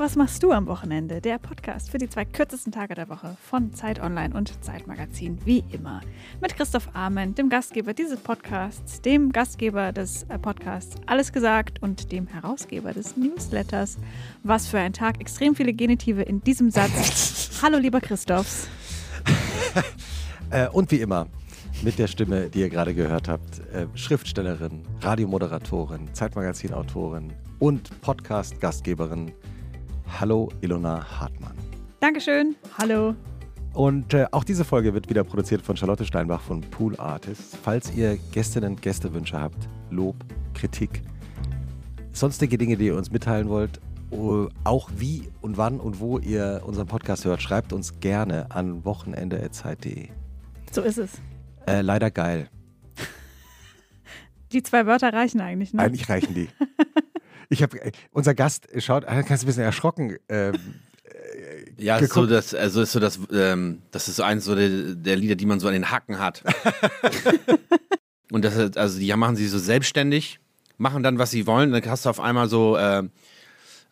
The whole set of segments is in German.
was machst du am Wochenende? Der Podcast für die zwei kürzesten Tage der Woche von Zeit Online und Zeitmagazin, wie immer. Mit Christoph Arment, dem Gastgeber dieses Podcasts, dem Gastgeber des äh, Podcasts Alles gesagt und dem Herausgeber des Newsletters. Was für ein Tag, extrem viele Genitive in diesem Satz. Hallo, lieber Christophs. äh, und wie immer, mit der Stimme, die ihr gerade gehört habt, äh, Schriftstellerin, Radiomoderatorin, Zeitmagazin-Autorin und Podcast-Gastgeberin Hallo Ilona Hartmann. Dankeschön. Hallo. Und äh, auch diese Folge wird wieder produziert von Charlotte Steinbach von Pool Artists. Falls ihr Gästinnen und Gästewünsche habt, Lob, Kritik, sonstige Dinge, die ihr uns mitteilen wollt, auch wie und wann und wo ihr unseren Podcast hört, schreibt uns gerne an wochenende.zeit.de. So ist es. Äh, leider geil. Die zwei Wörter reichen eigentlich, ne? Eigentlich reichen die. Ich habe äh, unser Gast schaut, ganz ein bisschen erschrocken. Ähm, äh, ja, ist so das, also ist so das, ähm, das ist so eins so der, der, Lieder, die man so an den Hacken hat. und das, also die machen sie so selbstständig, machen dann, was sie wollen. Dann hast du auf einmal so äh,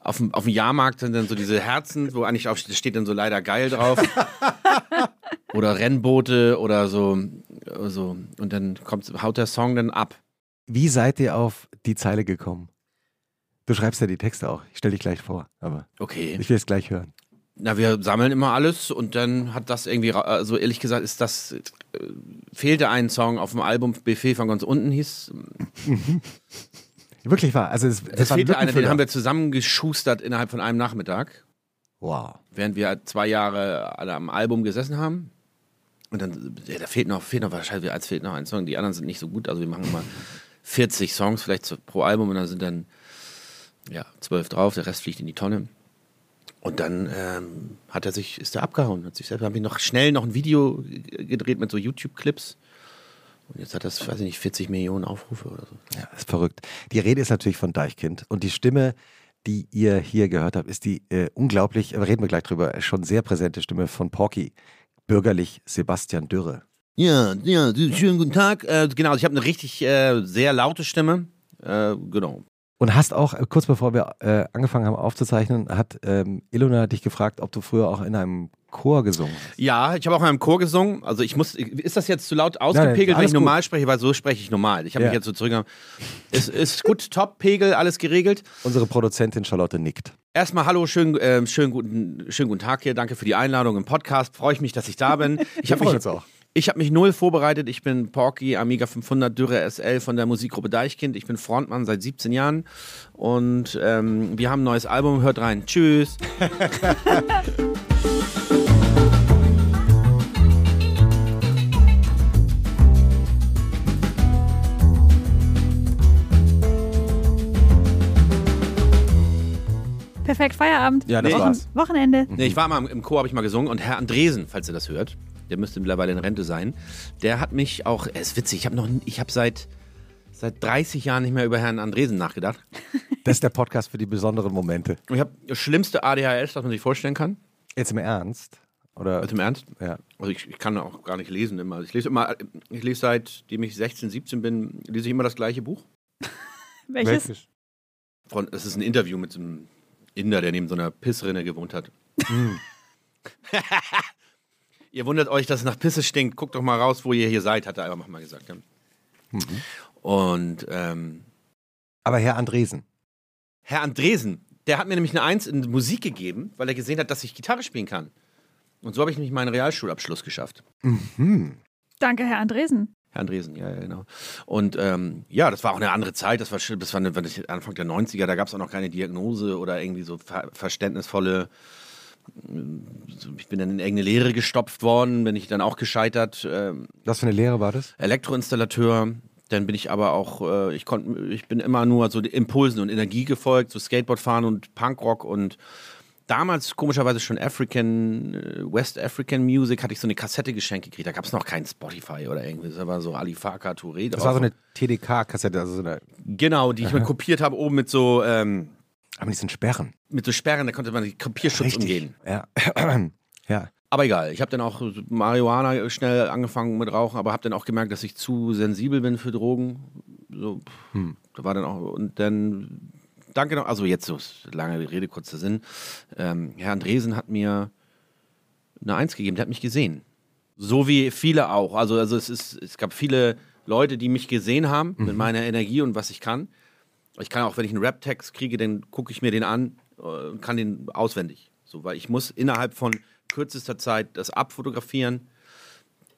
auf, dem, auf dem Jahrmarkt sind dann so diese Herzen, wo eigentlich auch steht dann so leider geil drauf. oder Rennboote oder so, so. Und dann kommt, haut der Song dann ab. Wie seid ihr auf die Zeile gekommen? Du schreibst ja die Texte auch. Ich stelle dich gleich vor, aber okay. ich will es gleich hören. Na, wir sammeln immer alles und dann hat das irgendwie, also ehrlich gesagt, ist das, äh, fehlte ein Song auf dem Album Buffet von ganz unten hieß. Wirklich wahr. Also es, es fehlte einer, den haben wir zusammengeschustert innerhalb von einem Nachmittag. Wow. Während wir zwei Jahre alle am Album gesessen haben. Und dann, ja, da fehlt noch, fehlt noch wahrscheinlich, als fehlt noch ein Song. Die anderen sind nicht so gut. Also wir machen immer 40 Songs vielleicht pro Album und dann sind dann ja, zwölf drauf, der Rest fliegt in die Tonne. Und dann ähm, hat er sich, ist er abgehauen, hat sich selbst, habe ich noch schnell noch ein Video gedreht mit so YouTube-Clips. Und jetzt hat das, weiß ich nicht, 40 Millionen Aufrufe oder so. Ja, ist verrückt. Die Rede ist natürlich von Deichkind. Und die Stimme, die ihr hier gehört habt, ist die äh, unglaublich, reden wir gleich drüber, schon sehr präsente Stimme von Porky, bürgerlich Sebastian Dürre. Ja, ja, schönen guten Tag. Äh, genau, ich habe eine richtig äh, sehr laute Stimme. Äh, genau. Und hast auch, äh, kurz bevor wir äh, angefangen haben aufzuzeichnen, hat ähm, Ilona dich gefragt, ob du früher auch in einem Chor gesungen hast. Ja, ich habe auch in einem Chor gesungen. Also ich muss, ist das jetzt zu laut ausgepegelt, Nein, wenn ich normal gut. spreche? Weil so spreche ich normal. Ich habe ja. mich jetzt so zurück. Es ist gut, top, Pegel, alles geregelt. Unsere Produzentin Charlotte nickt. Erstmal hallo, schönen, äh, schönen, guten, schönen guten Tag hier. Danke für die Einladung im Podcast. Freue ich mich, dass ich da bin. Ich habe mich auch. Ich habe mich null vorbereitet. Ich bin Porky, Amiga 500, Dürre SL von der Musikgruppe Deichkind. Ich bin Frontmann seit 17 Jahren und ähm, wir haben ein neues Album. Hört rein. Tschüss. Perfekt, Feierabend. Ja, das Wochen war's. Wochenende. Nee, ich war mal im Chor, habe ich mal gesungen und Herr Andresen, falls ihr das hört, der müsste mittlerweile in Rente sein, der hat mich auch, er ist witzig, ich habe noch, ich habe seit, seit 30 Jahren nicht mehr über Herrn Andresen nachgedacht. Das ist der Podcast für die besonderen Momente. Ich habe das schlimmste ADHS, das man sich vorstellen kann. Jetzt im Ernst? Oder? Jetzt im Ernst? Ja. Also ich, ich, kann auch gar nicht lesen immer. Ich lese immer, ich lese seitdem ich 16, 17 bin, lese ich immer das gleiche Buch. Welches? Welches? Von, es ist ein Interview mit so einem Inder, der neben so einer Pissrinne gewohnt hat. Hm. Ihr wundert euch, dass es nach Pisse stinkt. Guckt doch mal raus, wo ihr hier seid, hat er einfach mal gesagt. Ja. Mhm. Und ähm, aber Herr Andresen. Herr Andresen, der hat mir nämlich eine Eins in Musik gegeben, weil er gesehen hat, dass ich Gitarre spielen kann. Und so habe ich nämlich meinen Realschulabschluss geschafft. Mhm. Danke, Herr Andresen. Herr Andresen, ja, ja, genau. Und ähm, ja, das war auch eine andere Zeit. Das war, das war eine, Anfang der 90er, da gab es auch noch keine Diagnose oder irgendwie so ver verständnisvolle ich bin dann in irgendeine Lehre gestopft worden, bin ich dann auch gescheitert. Ähm, Was für eine Lehre war das? Elektroinstallateur. Dann bin ich aber auch, äh, ich konnte, ich bin immer nur so Impulsen und Energie gefolgt, so Skateboard fahren und Punkrock und damals komischerweise schon African, äh, West African Music, hatte ich so eine Kassette geschenkt gekriegt. Da gab es noch kein Spotify oder irgendwie. Das war so Alifaka Touré. Das war so eine TDK-Kassette, also so eine. Genau, die ich mir kopiert habe, oben mit so. Ähm, aber die sind Sperren. Mit so Sperren, da konnte man den Kopierschutz Richtig. umgehen. Ja. ja. Aber egal, ich habe dann auch Marihuana schnell angefangen mit Rauchen, aber habe dann auch gemerkt, dass ich zu sensibel bin für Drogen. So, hm. da war dann auch und dann danke noch, also jetzt so lange Rede, kurzer Sinn. Ähm, Herr Andresen hat mir eine Eins gegeben, der hat mich gesehen. So wie viele auch. Also, also es, ist, es gab viele Leute, die mich gesehen haben mit meiner Energie und was ich kann. Ich kann auch, wenn ich einen Rap-Text kriege, dann gucke ich mir den an äh, und kann den auswendig. So, weil ich muss innerhalb von kürzester Zeit das abfotografieren,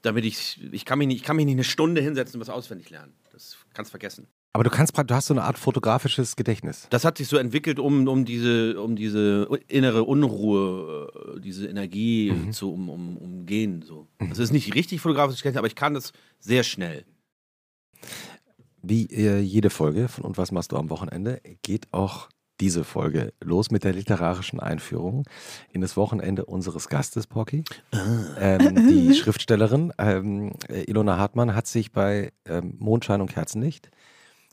damit ich, ich kann mich nicht, ich kann mich nicht eine Stunde hinsetzen und was auswendig lernen. Das kannst vergessen. Aber du kannst, du hast so eine Art fotografisches Gedächtnis. Das hat sich so entwickelt, um, um, diese, um diese innere Unruhe, äh, diese Energie zu um, um, umgehen. So. Das ist nicht richtig fotografisches Gedächtnis, aber ich kann das sehr schnell. Wie äh, jede Folge von Und was machst du am Wochenende, geht auch diese Folge los mit der literarischen Einführung in das Wochenende unseres Gastes, Pocky. Ähm, die Schriftstellerin ähm, äh, Ilona Hartmann hat sich bei ähm, Mondschein und Kerzenlicht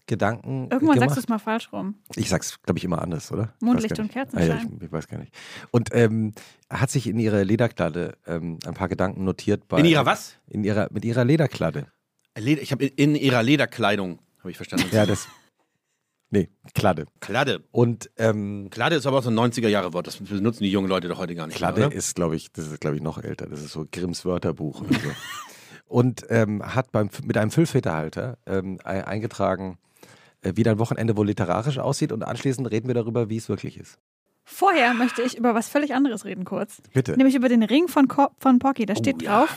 Gedanken Irgendwann gemacht. sagst du es mal falsch rum. Ich sag's, glaube ich, immer anders, oder? Ich Mondlicht und. Kerzenschein. Ah, ja, ich, ich weiß gar nicht. Und ähm, hat sich in ihre Lederkladde ähm, ein paar Gedanken notiert. Bei, In ihrer was? In ihrer, mit ihrer Lederkladde. Leder, ich habe in, in ihrer Lederkleidung, habe ich verstanden. Ja, das. Nee, Kladde. Kladde. Und ähm, Kladde ist aber auch so ein 90er-Jahre-Wort. Das benutzen die jungen Leute doch heute gar nicht. Kladde mehr, oder? ist, glaube ich, das ist, glaube ich, noch älter. Das ist so Grimms Wörterbuch oder so. Und ähm, hat beim, mit einem Füllfederhalter ähm, ei- eingetragen, äh, wie dein Wochenende wohl literarisch aussieht. Und anschließend reden wir darüber, wie es wirklich ist. Vorher möchte ich über was völlig anderes reden kurz. Bitte. Nämlich über den Ring von, Ko von Pocky. Da steht Oh, ja.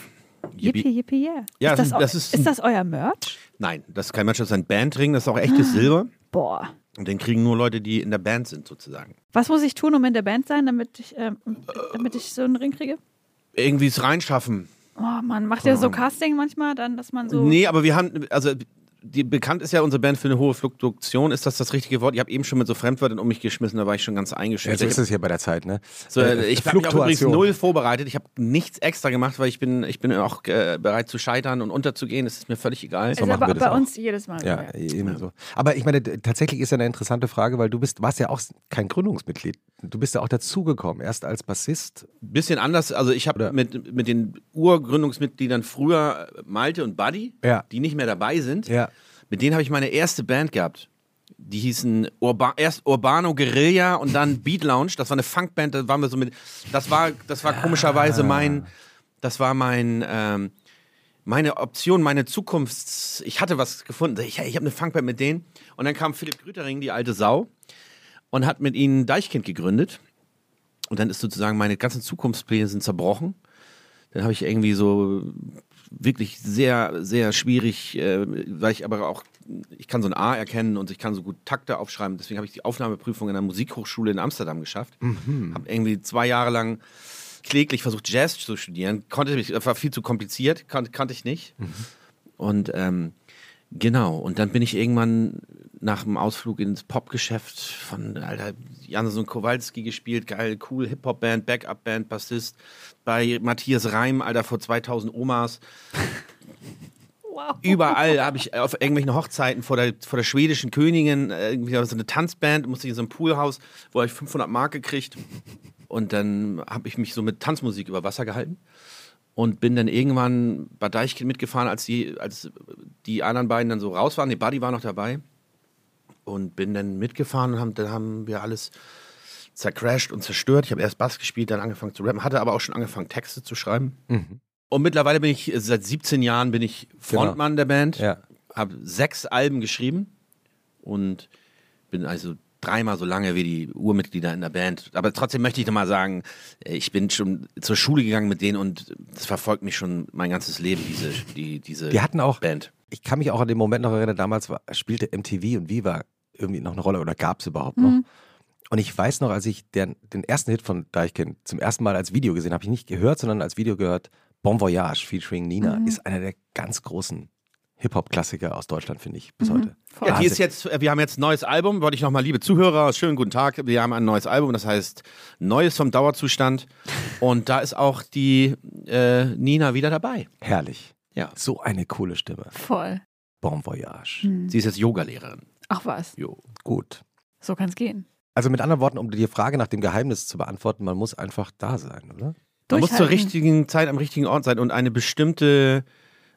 Yippie, yippie, yeah. Ja, ist, das das, ist- ist- das euer Merch? Nein, das ist kein Mensch, das ist ein Bandring, das ist auch echtes Silber. Boah. Und den kriegen nur Leute, die in der Band sind, sozusagen. Was muss ich tun, um in der Band sein, damit ich, ähm, damit ich so einen Ring kriege? Irgendwie es reinschaffen. Oh Mann, macht ihr so Casting manchmal dann, dass man so. Nee, aber wir haben, also die, bekannt ist ja unsere Band für eine hohe Fluktuation. Ist das das richtige Wort? Ich habe eben schon mit so Fremdwörtern um mich geschmissen, da war ich schon ganz Ja, eingeschüchtert. so ist es hier bei der Zeit, ne? So, Äh, ich habe mich auch übrigens Fluktuation. null vorbereitet. Ich habe nichts extra gemacht, weil ich bin, ich bin auch äh, bereit zu scheitern und unterzugehen. Das ist mir völlig egal. ist machen aber wir das bei auch. uns jedes Mal. Ja, so, eben so. Aber ich meine, tatsächlich ist ja eine interessante Frage, weil du bist, warst ja auch kein Gründungsmitglied. Du bist ja auch dazugekommen, erst als Bassist. Bisschen anders. Also ich habe mit, mit den Urgründungsmitgliedern früher äh, Malte und Buddy, Ja. die nicht mehr dabei sind. Ja. Mit denen habe ich meine erste Band gehabt. Die hießen Urba erst Urbano Guerilla und dann Beat Lounge. Das war eine Funkband, da waren wir so mit. Das war, das war komischerweise mein, das war mein, ähm, meine Option, meine Zukunfts. Ich hatte was gefunden. Ich, ich habe eine Funkband mit denen. Und dann kam Philipp Grütering, die alte Sau, und hat mit ihnen Deichkind gegründet. Und dann ist sozusagen meine ganzen Zukunftspläne sind zerbrochen. Dann habe ich irgendwie so wirklich sehr, sehr schwierig, äh, weil ich aber auch, ich kann so ein A erkennen und ich kann so gut Takte aufschreiben. Deswegen habe ich die Aufnahmeprüfung in der Musikhochschule in Amsterdam geschafft. Habe irgendwie zwei Jahre lang kläglich versucht, Jazz zu studieren. Konnte mich, war viel zu kompliziert, kon, konnte ich nicht. Und ähm, genau, und dann bin ich irgendwann nach dem Ausflug ins Popgeschäft von Alter, Janson Kowalski gespielt, geil, cool, Hip-Hop-Band, Backup-Band, Bassist, bei Matthias Reim, Alter, vor 2000 Omas. Wow. Überall habe ich auf irgendwelchen Hochzeiten vor der, vor der schwedischen Königin äh, irgendwie so eine Tanzband, musste ich in so einem Poolhaus, wo ich 500 Mark gekriegt. Und dann habe ich mich so mit Tanzmusik über Wasser gehalten und bin dann irgendwann bei Deichkind mitgefahren, als die, als die anderen beiden dann so raus waren. Die Buddy war noch dabei. Und bin dann mitgefahren und haben, dann haben wir alles zercrashed und zerstört. Ich habe erst Bass gespielt, dann angefangen zu rappen, hatte aber auch schon angefangen, Texte zu schreiben. Und mittlerweile bin ich, seit 17 Jahren bin ich Frontmann der Band. Ja. Habe sechs Alben geschrieben und bin also dreimal so lange wie die Urmitglieder in der Band. Aber trotzdem möchte ich nochmal sagen, äh, ich bin schon zur Schule gegangen mit denen und das verfolgt mich schon mein ganzes Leben, diese, die, diese Die hatten auch, Band. ich kann mich auch an den Moment noch erinnern, damals war, spielte MTV und Viva irgendwie noch eine Rolle oder gab es überhaupt noch. Und ich weiß noch, als ich den, den ersten Hit von Deichkind zum ersten Mal als Video gesehen habe, ich nicht gehört, sondern als Video gehört, Bon Voyage featuring Nina, ist einer der ganz großen Hip-Hop-Klassiker aus Deutschland, finde ich, bis heute. Voll. Ja, die ist jetzt, äh, wir haben jetzt ein neues Album, wollte ich nochmal, liebe Zuhörer, schönen guten Tag. Wir haben ein neues Album, das heißt Neues vom Dauerzustand. Und da ist auch die äh, Nina wieder dabei. Herrlich. Ja. So eine coole Stimme. Voll. Bon Voyage. Sie ist jetzt Yogalehrerin. Ach was, Jo. Gut. so kann es gehen. Also mit anderen Worten, um die Frage nach dem Geheimnis zu beantworten, man muss einfach da sein, oder? Man muss zur richtigen Zeit am richtigen Ort sein und eine bestimmte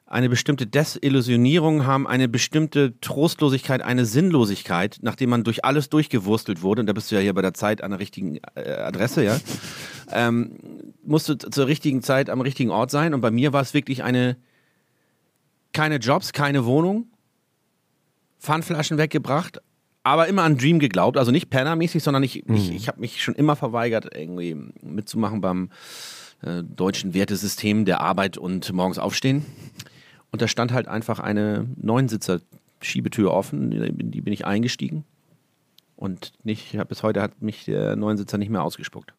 eine bestimmte Desillusionierung haben, eine bestimmte Trostlosigkeit, eine Sinnlosigkeit, nachdem man durch alles durchgewurstelt wurde. Und da bist du ja hier bei der Zeit an der richtigen äh, Adresse, ja. Ähm, musst du zur richtigen Zeit am richtigen Ort sein. Und bei mir war es wirklich eine, keine Jobs, keine Wohnung, Pfandflaschen weggebracht, aber immer an Dream geglaubt. Also nicht Penner-mäßig, sondern ich, ich, ich habe mich schon immer verweigert, irgendwie mitzumachen beim äh, deutschen Wertesystem der Arbeit und morgens aufstehen. Und da stand halt einfach eine Neunsitzer-Schiebetür offen, in die bin ich eingestiegen. Und nicht, bis heute hat mich der Neunsitzer nicht mehr ausgespuckt.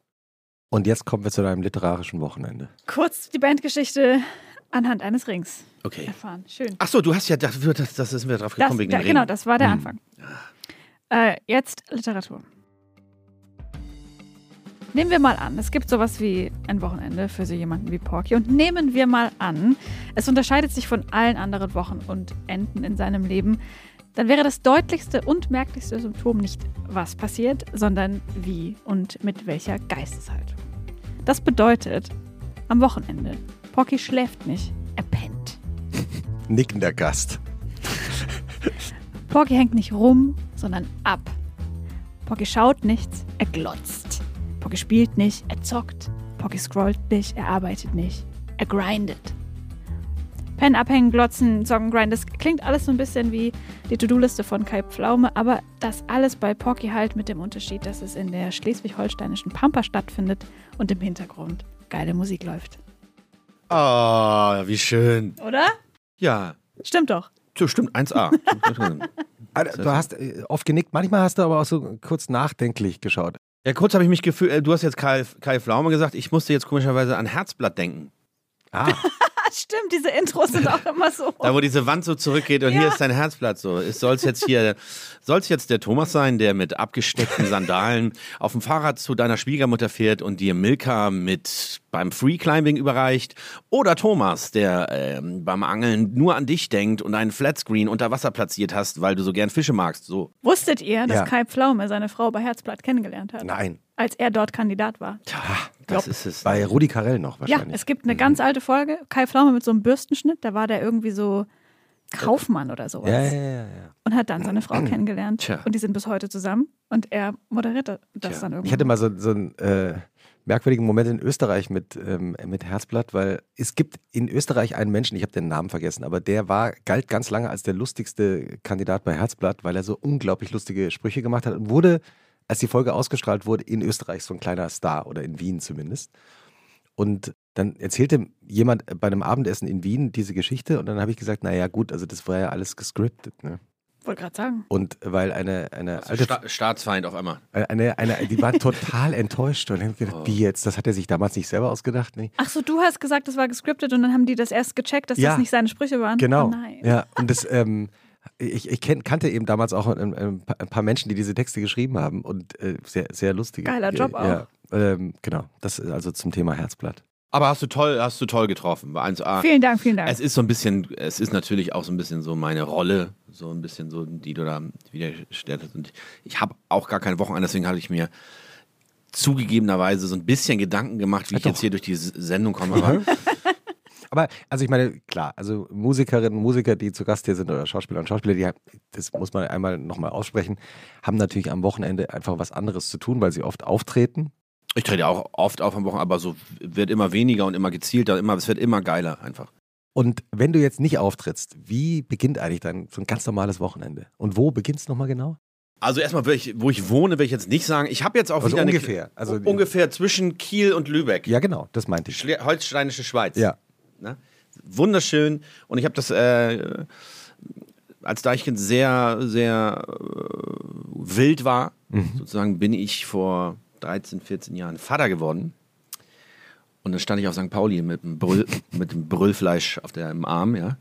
Und jetzt kommen wir zu deinem literarischen Wochenende. Kurz die Bandgeschichte anhand eines Rings Okay. erfahren. Schön. Ach so, du hast ja, das, das, das sind wir drauf Das, gekommen wegen da, dem genau, das war der Hm. Anfang. Äh, jetzt Literatur. Nehmen wir mal an, es gibt sowas wie ein Wochenende für so jemanden wie Porky und nehmen wir mal an, es unterscheidet sich von allen anderen Wochen und Enden in seinem Leben, dann wäre das deutlichste und merklichste Symptom nicht, was passiert, sondern wie und mit welcher Geisteshaltung. Das bedeutet, am Wochenende, Porky schläft nicht, er pennt. Nickender Gast. Porky hängt nicht rum, sondern ab. Porky schaut nichts, er glotzt. Porky spielt nicht, er zockt. Porky scrollt nicht, er arbeitet nicht, er grindet. Pen abhängen, glotzen, zocken, grinden, das klingt alles so ein bisschen wie die To-Do-Liste von Kai Pflaume, aber das alles bei Porky halt mit dem Unterschied, dass es in der schleswig-holsteinischen Pampa stattfindet und im Hintergrund geile Musik läuft. Oh, wie schön. Oder? Ja, Stimmt doch. so, stimmt, 1A. Also, du hast äh, oft genickt, manchmal hast du aber auch so kurz nachdenklich geschaut. Ja, kurz habe ich mich gefühlt, äh, du hast jetzt Kai, Kai Pflaume gesagt, ich musste jetzt komischerweise an Herzblatt denken. Ah, stimmt, diese Intros sind auch immer so. Da, wo diese Wand so zurückgeht und Ja. hier ist dein Herzblatt so. Soll es jetzt hier, soll es jetzt der Thomas sein, der mit abgesteckten Sandalen auf dem Fahrrad zu deiner Schwiegermutter fährt und dir Milka mit beim Freeclimbing überreicht? Oder Thomas, der ähm, beim Angeln nur an dich denkt und einen Flatscreen unter Wasser platziert hast, weil du so gern Fische magst? So. Wusstet ihr, dass Ja. Kai Pflaume seine Frau bei Herzblatt kennengelernt hat? nein. Als er dort Kandidat war. Tja, das ist es. Bei Rudi Carell noch Ja, wahrscheinlich. es gibt eine ganz alte Folge, Kai Pflaume mit so einem Bürstenschnitt, da war der irgendwie so Kaufmann oder sowas. ja, ja, ja, ja. Und hat dann seine Frau kennengelernt. Tja. Und die sind bis heute zusammen. Und er moderiert das Tja. dann irgendwie. Ich hatte mal so, so einen äh, merkwürdigen Moment in Österreich mit, ähm, mit Herzblatt, weil es gibt in Österreich einen Menschen, ich habe den Namen vergessen, aber der war, galt ganz lange als der lustigste Kandidat bei Herzblatt, weil er so unglaublich lustige Sprüche gemacht hat und wurde, als die Folge ausgestrahlt wurde, in Österreich so ein kleiner Star oder in Wien zumindest. Und dann erzählte jemand bei einem Abendessen in Wien diese Geschichte und dann habe ich gesagt, naja gut, also das war ja alles gescriptet. Ne? Wollte gerade sagen. Und weil eine, eine Also alte Sta Staatsfeind auf einmal. eine, eine, die war total enttäuscht und haben gedacht, wie jetzt? Das hat er sich damals nicht selber ausgedacht? Nee. Ach so, du hast gesagt, das war gescriptet und dann haben die das erst gecheckt, dass Ja. das nicht seine Sprüche waren. Genau. Oh nein. Ja, und das, ähm, ich, ich kenn, kannte eben damals auch ein, ein, paar- Menschen, die diese Texte geschrieben haben und äh, sehr, sehr lustige. Geiler Job Ja, ähm, genau. Das ist also zum Thema Herzblatt. Aber hast du toll, hast du toll getroffen. War 1A. Vielen Dank, vielen Dank. Es ist so ein bisschen, es ist natürlich auch so ein bisschen so meine Rolle, so ein bisschen so, die du da wiedergestellt hast. Und ich habe auch gar kein Wochenende, deswegen hatte ich mir zugegebenerweise so ein bisschen Gedanken gemacht, wie ich doch. jetzt hier durch die Sendung komme. Aber Aber, also ich meine, klar, also Musikerinnen und Musiker, die zu Gast hier sind oder Schauspieler und Schauspieler, die, das muss man einmal nochmal aussprechen, haben natürlich am Wochenende einfach was anderes zu tun, weil sie oft auftreten. ich trete auch oft auf am Wochenende, aber so wird immer weniger und immer gezielter, immer, es wird immer geiler einfach. Und wenn du jetzt nicht auftrittst, wie beginnt eigentlich dein so ein ganz normales Wochenende? Und wo beginnt es nochmal genau? Also erstmal, wo ich, wo ich wohne, will ich jetzt nicht sagen. Ich habe jetzt auch Also wieder eine- ungefähr, also- ungefähr zwischen Kiel und Lübeck. Ja, genau, das meinte ich. Schle Holsteinische Schweiz. Ja. Ne? Wunderschön. Und ich habe das äh, als Deichkind sehr, sehr äh, wild war, sozusagen bin ich vor 13, 14 Jahren Vater geworden. Und dann stand ich auf St. Pauli mit dem, Brüll, mit dem Brüllfleisch auf der, im Arm, ja.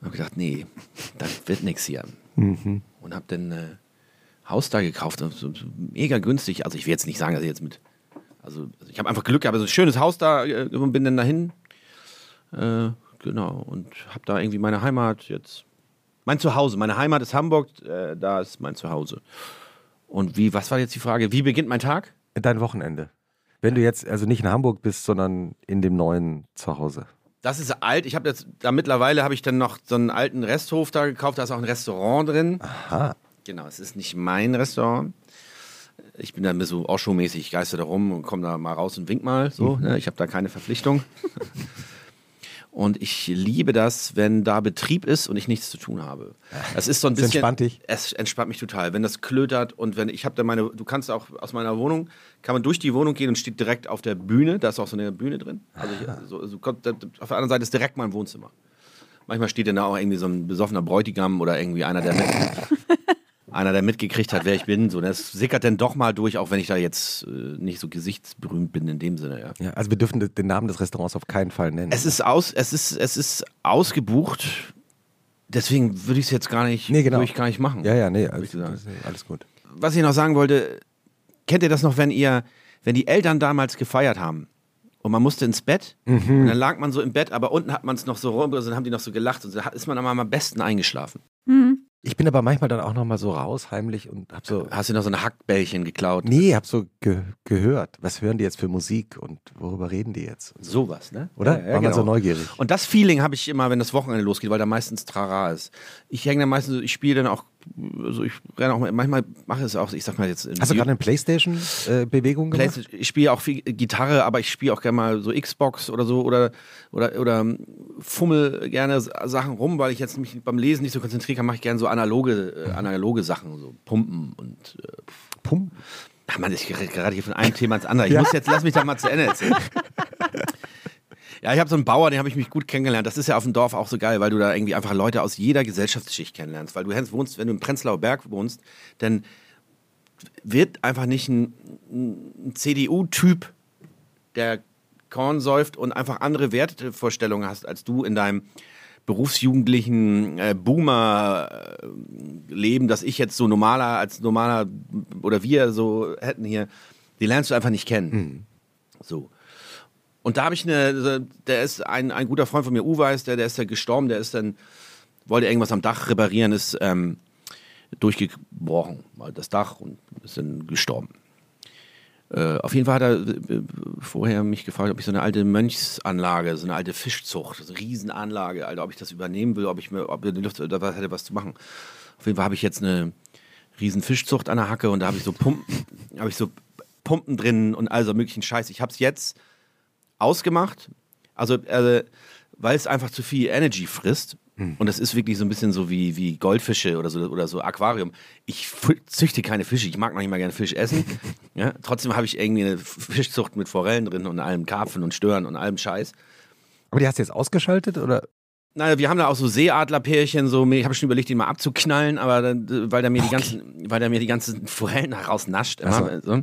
Und habe gedacht, nee, das wird nichts hier. Und habe dann äh, Haus da gekauft, so, mega günstig. Also ich will jetzt nicht sagen, dass ich jetzt mit, also, also ich habe einfach Glück gehabt, so ein schönes Haus da äh, und bin dann dahin. Äh, genau, und habe da irgendwie meine Heimat jetzt, mein Zuhause. Meine Heimat ist Hamburg, äh, da ist mein Zuhause. Und wie, was war jetzt die Frage? Wie beginnt mein Tag? Dein Wochenende. Wenn du jetzt also nicht in Hamburg bist, sondern in dem neuen Zuhause. Das ist alt. Ich habe jetzt, da mittlerweile habe ich dann noch so einen alten Resthof da gekauft. Da ist auch ein Restaurant drin. Aha. Genau, es ist nicht mein Restaurant. Ich bin da ein bisschen so Osho-mäßig, ich geister da rum und komme da mal raus und wink mal. So, Mhm. ne? Ich habe da keine Verpflichtung. Und ich liebe das, wenn da Betrieb ist und ich nichts zu tun habe. Das ist so ein Es bisschen. entspannt dich? Es entspannt mich total. Wenn das klötert und wenn ich habe da meine, du kannst auch aus meiner Wohnung, kann man durch die Wohnung gehen und steht direkt auf der Bühne. Da ist auch so eine Bühne drin. Also ich, so, so kommt, auf der anderen Seite ist direkt mein Wohnzimmer. Manchmal steht dann da auch irgendwie so ein besoffener Bräutigam oder irgendwie einer, der, einer, der mitgekriegt hat, wer ich bin. So, das sickert dann doch mal durch, auch wenn ich da jetzt äh, nicht so gesichtsberühmt bin in dem Sinne. Ja. Ja, also wir dürfen de- den Namen des Restaurants auf keinen Fall nennen. Es ist aus, es ist, es ist ausgebucht. Deswegen würde ich es jetzt gar nicht, Nee, genau. würde ich gar nicht machen. ja, ja, nee, alles, ist alles gut. Was ich noch sagen wollte, kennt ihr das noch, wenn ihr, wenn die Eltern damals gefeiert haben und man musste ins Bett und dann lag man so im Bett, aber unten hat man es noch so rum, also dann haben die noch so gelacht und so ist man dann mal am besten eingeschlafen. Mhm. Ich bin aber manchmal dann auch noch mal so raus, heimlich und hab so, Hast du noch so ein Hackbällchen geklaut? nee, hab so ge gehört. Was hören die jetzt für Musik und worüber reden die jetzt? Sowas, ne? Oder? Ja, ja, War man so genau. neugierig? Und das Feeling habe ich immer, wenn das Wochenende losgeht, weil da meistens Trara ist. Ich hänge dann meistens, so- ich spiele dann auch, also ich renne auch, mal- manchmal mache es auch, ich sag mal jetzt. in Hast du gerade eine Playstation-Bewegung gemacht? Playstation, ich spiele auch viel Gitarre, aber ich spiele auch gerne mal so Xbox oder so oder, oder, oder fummel gerne Sachen rum, weil ich jetzt mich beim Lesen nicht so konzentrieren kann, mache ich gerne so analoge, äh, analoge Sachen, so Pumpen und äh, Pum. Ach man, ich gerät gerade hier von einem Thema ins andere. Ich muss jetzt, lass mich da mal zu Ende erzählen. Ja, ich habe so einen Bauer, den habe ich mich gut kennengelernt. Das ist ja auf dem Dorf auch so geil, weil du da irgendwie einfach Leute aus jeder Gesellschaftsschicht kennenlernst. Weil du Hens, wohnst, wenn du im Prenzlauer Berg wohnst, dann wird einfach nicht ein, ein CDU-Typ, der Korn säuft und einfach andere Wertevorstellungen hast, als du in deinem berufsjugendlichen äh, Boomer-Leben, das ich jetzt so normaler als normaler oder wir so hätten hier, die lernst du einfach nicht kennen. So. Und da habe ich eine, der ist ein, ein guter Freund von mir, Uweis, der, der ist ja gestorben, der ist dann, wollte irgendwas am Dach reparieren, ist ähm, durchgebrochen, das Dach und ist dann gestorben. Äh, auf jeden Fall hat er äh, vorher mich gefragt, ob ich so eine alte Mönchsanlage, so eine alte Fischzucht, so eine Riesenanlage, Alter, ob ich das übernehmen will, ob ich mir, ob ich oder was hätte was zu machen. Auf jeden Fall habe ich jetzt eine riesen Fischzucht an der Hacke und da habe ich so Pumpen, habe ich so Pumpen drin und all so möglichen Scheiß. Ich habe es jetzt ausgemacht, also äh, weil es einfach zu viel Energy frisst. Und das ist wirklich so ein bisschen so wie, wie Goldfische oder so, oder so Aquarium. Ich züchte keine Fische, ich mag noch nicht mal gerne Fisch essen. ja, trotzdem habe ich irgendwie eine Fischzucht mit Forellen drin und allem Karpfen und Stören und allem Scheiß. Aber die hast du jetzt ausgeschaltet oder? Naja, wir haben da auch so Seeadlerpärchen, so, ich habe schon überlegt, den mal abzuknallen, aber dann, weil der mir die ganzen, weil der mir die ganzen Forellen rausnascht, immer, so.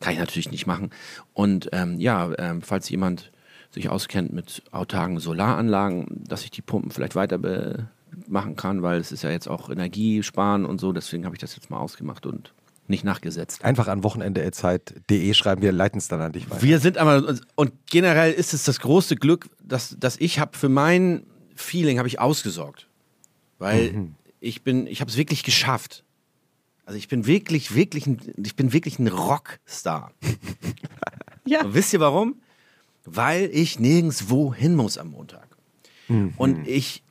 Kann ich natürlich nicht machen. Und ähm, ja, ähm, falls jemand sich auskennt mit autarken Solaranlagen, dass ich die Pumpen vielleicht weiter machen kann, weil es ist ja jetzt auch Energiesparen und so, deswegen habe ich das jetzt mal ausgemacht und nicht nachgesetzt. Einfach an wochenende.zeit.de schreiben, wir leiten es dann an dich weiter. Wir sind aber, und generell ist es das große Glück, dass, dass ich habe für mein Feeling habe ich ausgesorgt. Weil ich bin, ich habe es wirklich geschafft. Also ich bin wirklich, wirklich, ein, ich bin wirklich ein Rockstar. Ja. Und wisst ihr warum? Weil ich nirgendwo hin muss am Montag. Und ich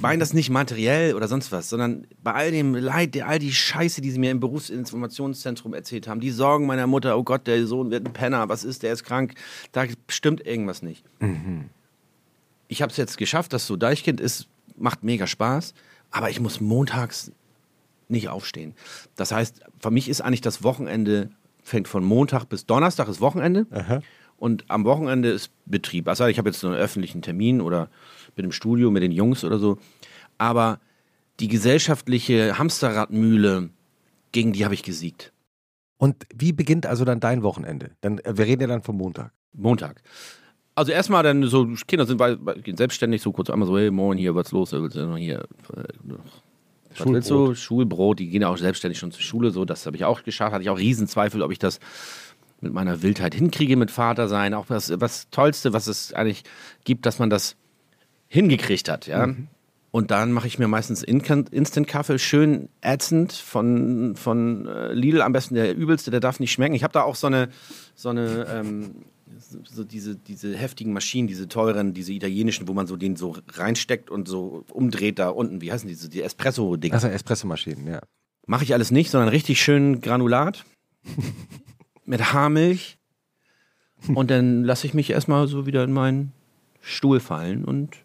meine das nicht materiell oder sonst was, sondern bei all dem Leid, der, all die Scheiße, die sie mir im Berufsinformationszentrum erzählt haben, die Sorgen meiner Mutter, oh Gott, der Sohn wird ein Penner, was ist, der ist krank, da stimmt irgendwas nicht. Ich habe es jetzt geschafft, dass so Deichkind ist, macht mega Spaß, aber ich muss montags nicht aufstehen. Das heißt, für mich ist eigentlich das Wochenende, fängt von Montag bis Donnerstag ist Wochenende Aha. und am Wochenende ist Betrieb. Also ich habe jetzt so einen öffentlichen Termin oder bin im Studio mit den Jungs oder so, aber die gesellschaftliche Hamsterradmühle, gegen die habe ich gesiegt. Und wie beginnt also dann dein Wochenende? Dann, äh, wir reden ja dann vom Montag. Montag. Also erstmal dann so, Kinder sind bei, bei, gehen selbstständig, so kurz einmal so, hey, moin, hier, was los? Willst du noch hier, was willst du? Schulbrot, die gehen ja auch selbstständig schon zur Schule, so, das habe ich auch geschafft. Hatte ich auch Riesenzweifel, ob ich das mit meiner Wildheit hinkriege mit Vater sein. Auch das, was Tollste, was es eigentlich gibt, dass man das hingekriegt hat, ja. Und dann mache ich mir meistens In- Instant-Kaffee, schön ätzend von, von äh, Lidl, am besten der übelste, der darf nicht schmecken. Ich habe da auch so eine, so eine, ähm, so diese, diese heftigen Maschinen, diese teuren, diese italienischen, wo man so den so reinsteckt und so umdreht da unten. Wie heißen diese? Die Espresso-Dinger. Also Espressomaschinen, ja. Mache ich alles nicht, sondern richtig schön Granulat mit Haarmilch. Und dann lasse ich mich erstmal so wieder in meinen Stuhl fallen und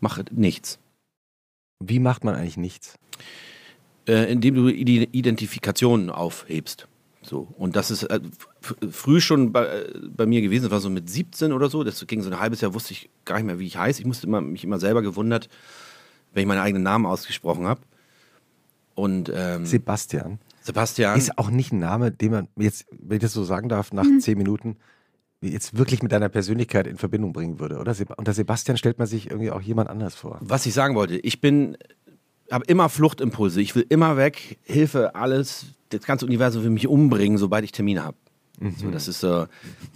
mache nichts. Wie macht man eigentlich nichts? Äh, indem du die Identifikationen aufhebst. So. Und das ist äh, früh schon bei, äh, bei, mir gewesen, das war so mit 17 oder so, das ging so ein halbes Jahr, wusste ich gar nicht mehr, wie ich heiße. Ich musste immer, mich immer selber gewundert, wenn ich meinen eigenen Namen ausgesprochen habe. Und ähm, Sebastian. Sebastian. Ist auch nicht ein Name, den man jetzt, wenn ich das so sagen darf, nach mhm. zehn Minuten jetzt wirklich mit deiner Persönlichkeit in Verbindung bringen würde, oder? Unter Sebastian stellt man sich irgendwie auch jemand anders vor. Was ich sagen wollte, ich bin, habe immer Fluchtimpulse. Ich will immer weg, Hilfe, alles. Das ganze Universum will mich umbringen, sobald ich Termine habe. Mhm. So, das ist so,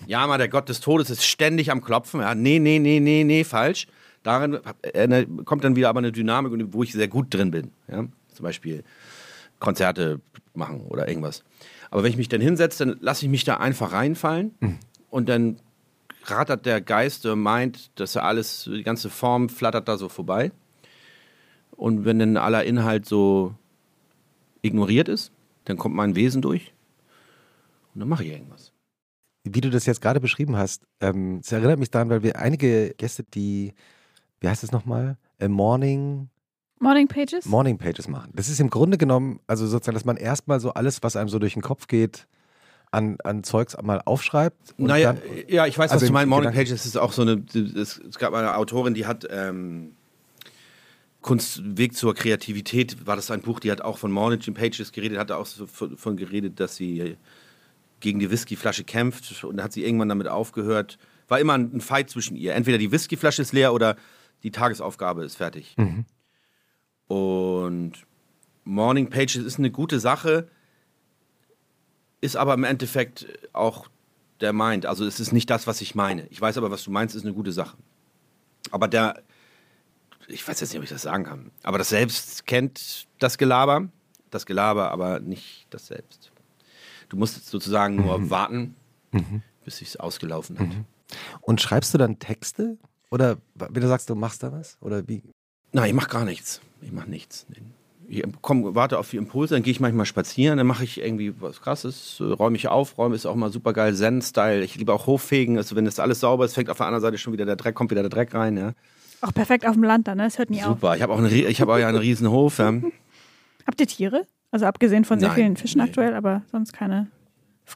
ja, mal der Gott des Todes ist ständig am Klopfen. Ja, nee, nee, nee, nee, nee, falsch. Darin äh, kommt dann wieder aber eine Dynamik, wo ich sehr gut drin bin. Ja? Zum Beispiel Konzerte machen oder irgendwas. Aber wenn ich mich dann hinsetze, dann lasse ich mich da einfach reinfallen mhm. und dann rattert der Geist, der meint, dass er alles, die ganze Form flattert da so vorbei. Und wenn dann aller Inhalt so ignoriert ist, dann kommt mein Wesen durch und dann mache ich irgendwas. Wie du das jetzt gerade beschrieben hast, ähm, es erinnert mich daran, weil wir einige Gäste, die, wie heißt es nochmal? A Morning Morning Pages? Morning Pages machen. Das ist im Grunde genommen, also sozusagen, dass man erstmal so alles, was einem so durch den Kopf geht, an, an Zeugs mal aufschreibt. naja, dann, ja, ich weiß, also was du meinst. Morning Pages ist auch so eine, es, es gab eine Autorin, die hat ähm, Kunstweg zur Kreativität, war das ein Buch, die hat auch von Morning Pages geredet, hat auch von geredet, dass sie gegen die Whiskyflasche kämpft und dann hat sie irgendwann damit aufgehört. War immer ein Fight zwischen ihr. Entweder die Whiskyflasche ist leer oder die Tagesaufgabe ist fertig. Mhm. Und Morning Pages ist eine gute Sache, ist aber im Endeffekt auch der meint. Also es ist nicht das, was ich meine. Ich weiß aber, was du meinst, ist eine gute Sache. Aber der, ich weiß jetzt nicht, ob ich das sagen kann, aber das Selbst kennt das Gelaber, das Gelaber, aber nicht das Selbst. Du musst sozusagen nur mhm. warten, mhm. bis es ausgelaufen hat. Mhm. Und schreibst du dann Texte? Oder wenn du sagst, du machst da was? Oder wie? Nein, ich mache gar nichts. Ich mache nichts. Ich komm, warte auf die Impulse, dann gehe ich manchmal spazieren, dann mache ich irgendwie was krasses, räume ich auf, räume ist auch mal super geil, Zen-Style. Ich liebe auch Hochfegen, also wenn das alles sauber ist, fängt auf der anderen Seite schon wieder der Dreck, kommt wieder der Dreck rein, ja. Auch perfekt auf dem Land dann, ne? Es hört nie super. auf. Super, ich habe auch, eine, ich hab auch ja einen riesen Hof. Ja. Habt ihr Tiere? Also abgesehen von sehr Nein, vielen Fischen nee. aktuell, aber sonst keine,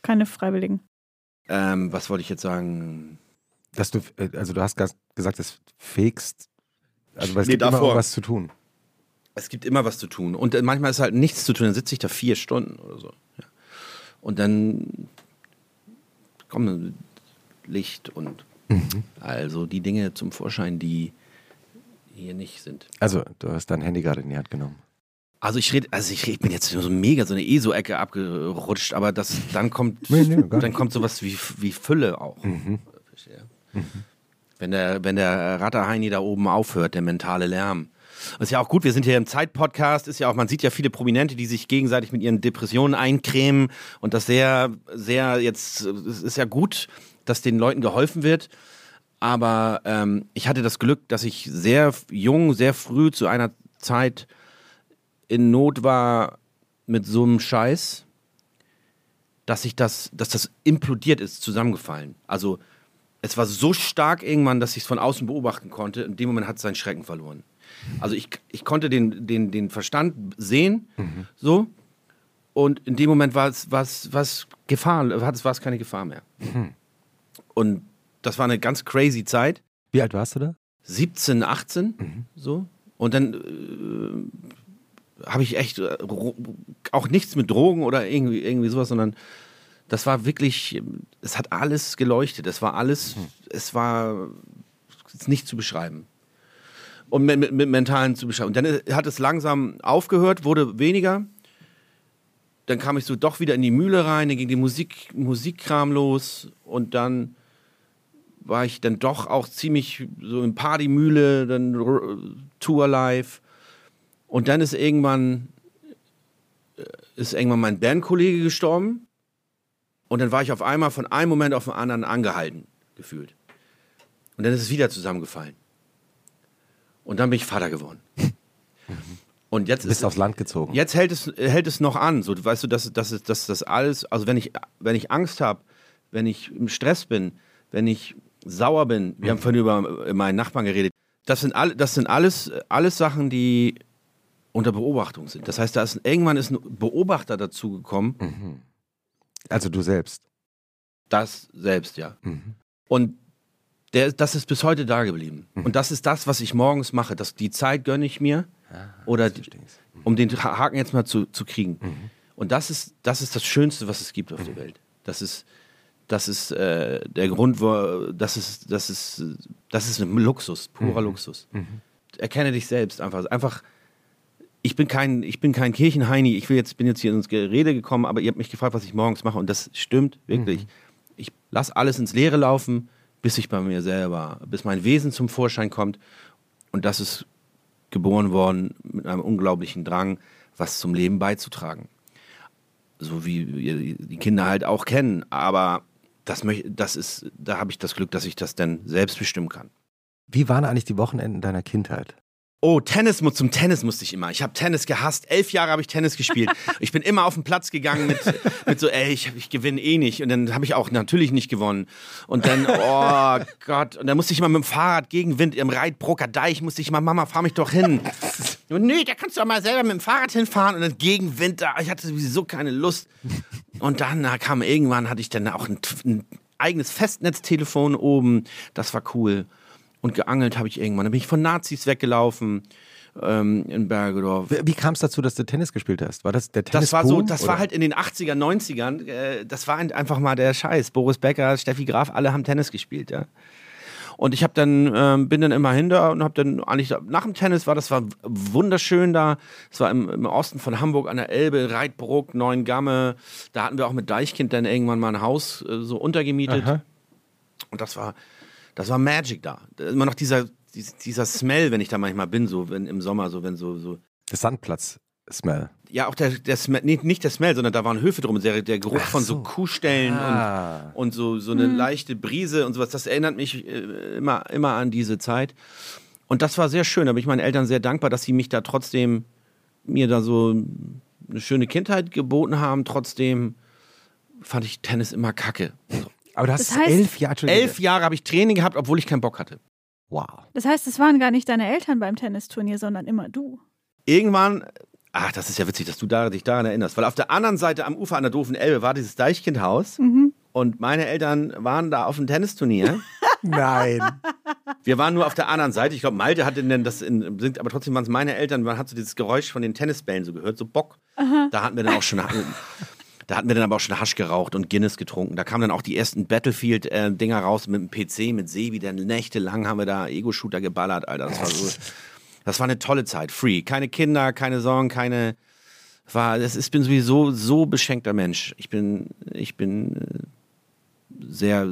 keine Freiwilligen. Ähm, was wollte ich jetzt sagen? Dass du, äh, also du hast gesagt, es fegst also weil es nee, gibt davor, immer was zu tun. Es gibt immer was zu tun. Und äh, manchmal ist halt nichts zu tun. Dann sitze ich da vier Stunden oder so. Ja. Und dann kommt Licht und mhm. also die Dinge zum Vorschein, die hier nicht sind. Also, du hast dein Handy gerade in die Hand genommen. Also ich rede, also ich, ich, bin jetzt so mega so eine ESO-Ecke abgerutscht, aber das dann kommt, nee, nee, dann kommt sowas wie, wie Fülle auch. Mhm. Mhm. Wenn der, wenn der Ratterheini da oben aufhört, der mentale Lärm. Das ist ja auch gut, wir sind hier im Zeitpodcast, ist ja auch, man sieht ja viele Prominente, die sich gegenseitig mit ihren Depressionen eincremen und das sehr, sehr jetzt, es ist ja gut, dass den Leuten geholfen wird. Aber ähm, ich hatte das Glück, dass ich sehr jung, sehr früh zu einer Zeit in Not war mit so einem Scheiß, dass ich das, dass das implodiert ist, zusammengefallen. Also es war so stark irgendwann, dass ich es von außen beobachten konnte. In dem Moment hat es seinen Schrecken verloren. Also ich, ich konnte den, den, den Verstand sehen, mhm. so. Und in dem Moment war es was, was Gefahr, war es keine Gefahr mehr. Mhm. Und das war eine ganz crazy Zeit. Wie alt warst du da? 17, 18, mhm. so. Und dann äh, habe ich echt äh, auch nichts mit Drogen oder irgendwie, irgendwie sowas, sondern das war wirklich, es hat alles geleuchtet. Es war alles, hm. es war nicht zu beschreiben. Und mit, mit, mit, mentalen zu beschreiben. Und dann hat es langsam aufgehört, wurde weniger. Dann kam ich so doch wieder in die Mühle rein, dann ging die Musik, Musikkram los und dann war ich dann doch auch ziemlich so in Partymühle, dann Tour live. Und dann ist irgendwann, äh, ist irgendwann mein Bandkollege gestorben. Und dann war ich auf einmal von einem Moment auf den anderen angehalten, gefühlt. Und dann ist es wieder zusammengefallen. Und dann bin ich Vater geworden. Und jetzt Du bist ist aufs Land gezogen. Jetzt hält es, hält es noch an. So, weißt du, dass, dass, dass das alles, also wenn ich, wenn ich Angst habe, wenn ich im Stress bin, wenn ich sauer bin, wir haben vorhin über meinen Nachbarn geredet, das sind, all, das sind alles, alles Sachen, die unter Beobachtung sind. Das heißt, da ist, irgendwann ist ein Beobachter dazugekommen, Also du selbst. das selbst, ja. Mhm. Und der, das ist bis heute da geblieben. Und das ist das, was ich morgens mache. Das, die Zeit gönne ich mir, oder die, um den Ha- Haken jetzt mal zu, zu kriegen. Und das ist, das ist das Schönste, was es gibt auf der Welt. Das ist, das ist äh, der Grund, wo, das ist, das ist, das ist ein Luxus, purer Luxus. Erkenne dich selbst einfach. Einfach, ich bin kein, ich bin kein Kirchenheini. Ich will jetzt, bin jetzt hier ins Gerede gekommen, aber ihr habt mich gefragt, was ich morgens mache. Und das stimmt wirklich. Ich lasse alles ins Leere laufen, bis ich bei mir selber, bis mein Wesen zum Vorschein kommt. Und das ist geboren worden mit einem unglaublichen Drang, was zum Leben beizutragen. So wie wir die Kinder halt auch kennen. Aber das, das ist, da habe ich das Glück, dass ich das dann selbst bestimmen kann. Wie waren eigentlich die Wochenenden deiner Kindheit? Oh, Tennis, zum Tennis musste ich immer. Ich habe Tennis gehasst. Elf Jahre habe ich Tennis gespielt. Ich bin immer auf den Platz gegangen mit, mit so, ey, ich, ich gewinne eh nicht. Und dann habe ich auch natürlich nicht gewonnen. Und dann, oh Gott, und dann musste ich immer mit dem Fahrrad gegen Wind im Reitbrucker Deich, musste ich mal, Mama, fahr mich doch hin. Und nee, da kannst du doch mal selber mit dem Fahrrad hinfahren. Und dann gegen Wind, da, ich hatte sowieso keine Lust. Und dann kam irgendwann, hatte ich dann auch ein, ein eigenes Festnetztelefon oben. Das war cool. Und geangelt habe ich irgendwann. Dann bin ich von Nazis weggelaufen ähm, in Bergedorf. Wie, wie kam es dazu, dass du Tennis gespielt hast? War das der Tennis? Das war so, das war halt in den 80er, 90ern, äh, das war ein- einfach mal der Scheiß. Boris Becker, Steffi Graf, alle haben Tennis gespielt, ja. Und ich habe dann ähm, bin dann immer hin da und habe dann eigentlich nach dem Tennis war das war wunderschön da. Es war im, im Osten von Hamburg an der Elbe, Reitbruck, Neuengamme. Da hatten wir auch mit Deichkind dann irgendwann mal ein Haus äh, so untergemietet. Aha. Und das war, das war Magic da. Immer noch dieser, dies- dieser Smell, wenn ich da manchmal bin, so wenn im Sommer, so wenn so, so. Der Sandplatz-Smell. Ja, auch der, der Smell, nee, nicht der Smell, sondern da waren Höfe drum, der, der Geruch Ach von so, so. Kuhstellen Ah. und, und so, so eine leichte Brise und sowas. Das erinnert mich äh, immer, immer an diese Zeit. Und das war sehr schön. Da bin ich meinen Eltern sehr dankbar, dass sie mich da trotzdem, mir da so eine schöne Kindheit geboten haben. Trotzdem fand ich Tennis immer kacke. Aber du hast Das heißt- elf Jahre. Elf Jahre habe ich Training gehabt, obwohl ich keinen Bock hatte. Wow. Das heißt, es waren gar nicht deine Eltern beim Tennisturnier, sondern immer du. irgendwann, ach, das ist ja witzig, dass du da, dich daran erinnerst, weil auf der anderen Seite am Ufer an der doofen Elbe war dieses Deichkindhaus und meine Eltern waren da auf dem Tennisturnier. Nein. Wir waren nur auf der anderen Seite. Ich glaube, Malte hatte denn das in, sind, aber trotzdem waren es meine Eltern. Man hat so dieses Geräusch von den Tennisbällen so gehört, so Bock. Da hatten wir dann auch schon, da hatten wir dann aber auch schon Hasch geraucht und Guinness getrunken. Da kamen dann auch die ersten Battlefield-Dinger raus mit dem PC, mit Sebi. Dann nächtelang haben wir da Ego-Shooter geballert, Alter. Das war so, das war eine tolle Zeit. Free. Keine Kinder, keine Sorgen, keine, war, das ist, ich bin sowieso so beschenkter Mensch. Ich bin, ich bin äh, sehr,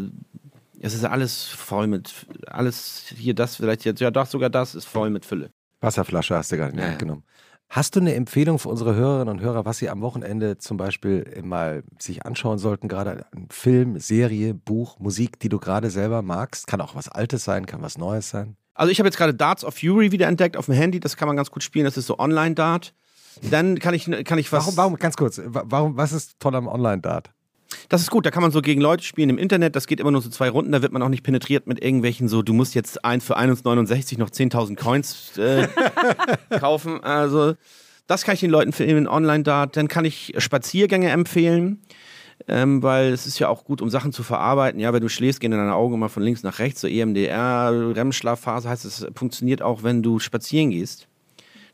es ist alles voll mit, alles hier, das vielleicht jetzt, ja doch, sogar das ist voll mit Fülle. Wasserflasche hast du gerade ja. genommen. Hast du eine Empfehlung für unsere Hörerinnen und Hörer, was sie am Wochenende zum Beispiel mal sich anschauen sollten? Gerade ein Film, Serie, Buch, Musik, die du gerade selber magst? Kann auch was Altes sein, kann was Neues sein. Also ich habe jetzt gerade Darts of Fury wieder entdeckt auf dem Handy, das kann man ganz gut spielen, das ist so Online-Dart. Dann kann ich, kann ich was. Warum, warum, ganz kurz, wa- warum, was ist toll am Online-Dart? Das ist gut, da kann man so gegen Leute spielen im Internet, das geht immer nur so zwei Runden, da wird man auch nicht penetriert mit irgendwelchen so, du musst jetzt ein für 1,69 noch 10.000 Coins äh, kaufen. Also das kann ich den Leuten für in Online-Dart. Dann kann ich Spaziergänge empfehlen, ähm, weil es ist ja auch gut, um Sachen zu verarbeiten. Ja, wenn du schläfst, gehen deine Augen immer von links nach rechts, so EMDR, REM-Schlafphase heißt es, funktioniert auch, wenn du spazieren gehst.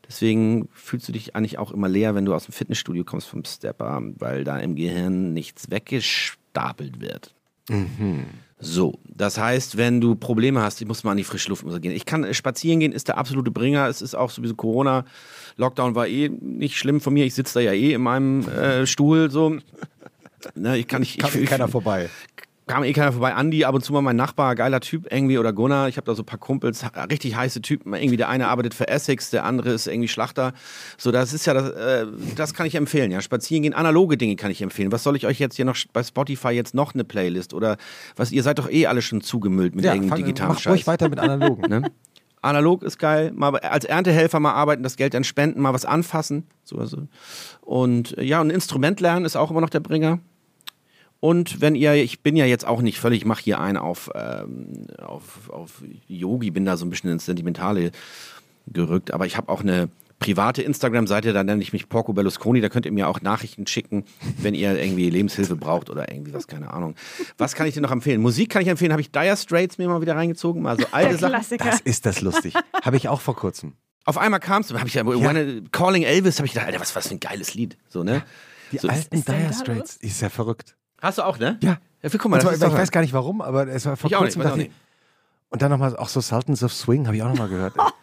Deswegen fühlst du dich eigentlich auch immer leer, wenn du aus dem Fitnessstudio kommst vom Stepper, weil da im Gehirn nichts weggestapelt wird. So, das heißt, wenn du Probleme hast, ich muss mal an die frische Luft gehen. Ich kann äh, spazieren gehen, ist der absolute Bringer. Es ist auch sowieso Corona. Lockdown war eh nicht schlimm von mir. Ich sitze da ja eh in meinem äh, Stuhl so. Ne, ich kann nicht. Kann ich, keiner vorbei. kam eh keiner vorbei. Andi, ab und zu mal mein Nachbar, geiler Typ irgendwie oder Gunnar. Ich habe da so ein paar Kumpels, richtig heiße Typen. Irgendwie der eine arbeitet für Essex, der andere ist irgendwie Schlachter. So, das ist ja, das, äh, das kann ich empfehlen. Ja, spazieren gehen, analoge Dinge kann ich empfehlen. Was soll ich euch jetzt hier noch bei Spotify jetzt noch eine Playlist oder was? Ihr seid doch eh alle schon zugemüllt mit Ja, irgendeinem digitalen mach Scheiß. ruhig weiter mit analogen. Ne? Analog ist geil, mal als Erntehelfer mal arbeiten, das Geld dann spenden, mal was anfassen. So, also. Und äh, ja, ein Instrument lernen ist auch immer noch der Bringer. Und wenn ihr, ich bin ja jetzt auch nicht völlig, ich mache hier einen auf, ähm, auf, auf Yogi, bin da so ein bisschen ins Sentimentale gerückt, aber ich habe auch eine private Instagram-Seite, da nenne ich mich Porco Berlusconi, da könnt ihr mir auch Nachrichten schicken, wenn ihr irgendwie Lebenshilfe braucht oder irgendwie was, keine Ahnung. Was kann ich dir noch empfehlen? Musik kann ich empfehlen, habe ich Dire Straits mir mal wieder reingezogen, mal so alte Der Sachen. Das ist das lustig. Habe ich auch vor kurzem. Auf einmal kam's, habe ich ja, Calling Elvis, habe ich gedacht, Alter, was, was für ein geiles Lied. So, ne? Die So, alten Dire da Straits. Ist ja verrückt. Hast du auch, ne? Ja. Ja, guck mal, zwar, das ist ich weiß gar nicht warum, aber es war vor ich kurzem. auch nicht. Und dann nochmal auch so Sultans of Swing, habe ich auch nochmal gehört.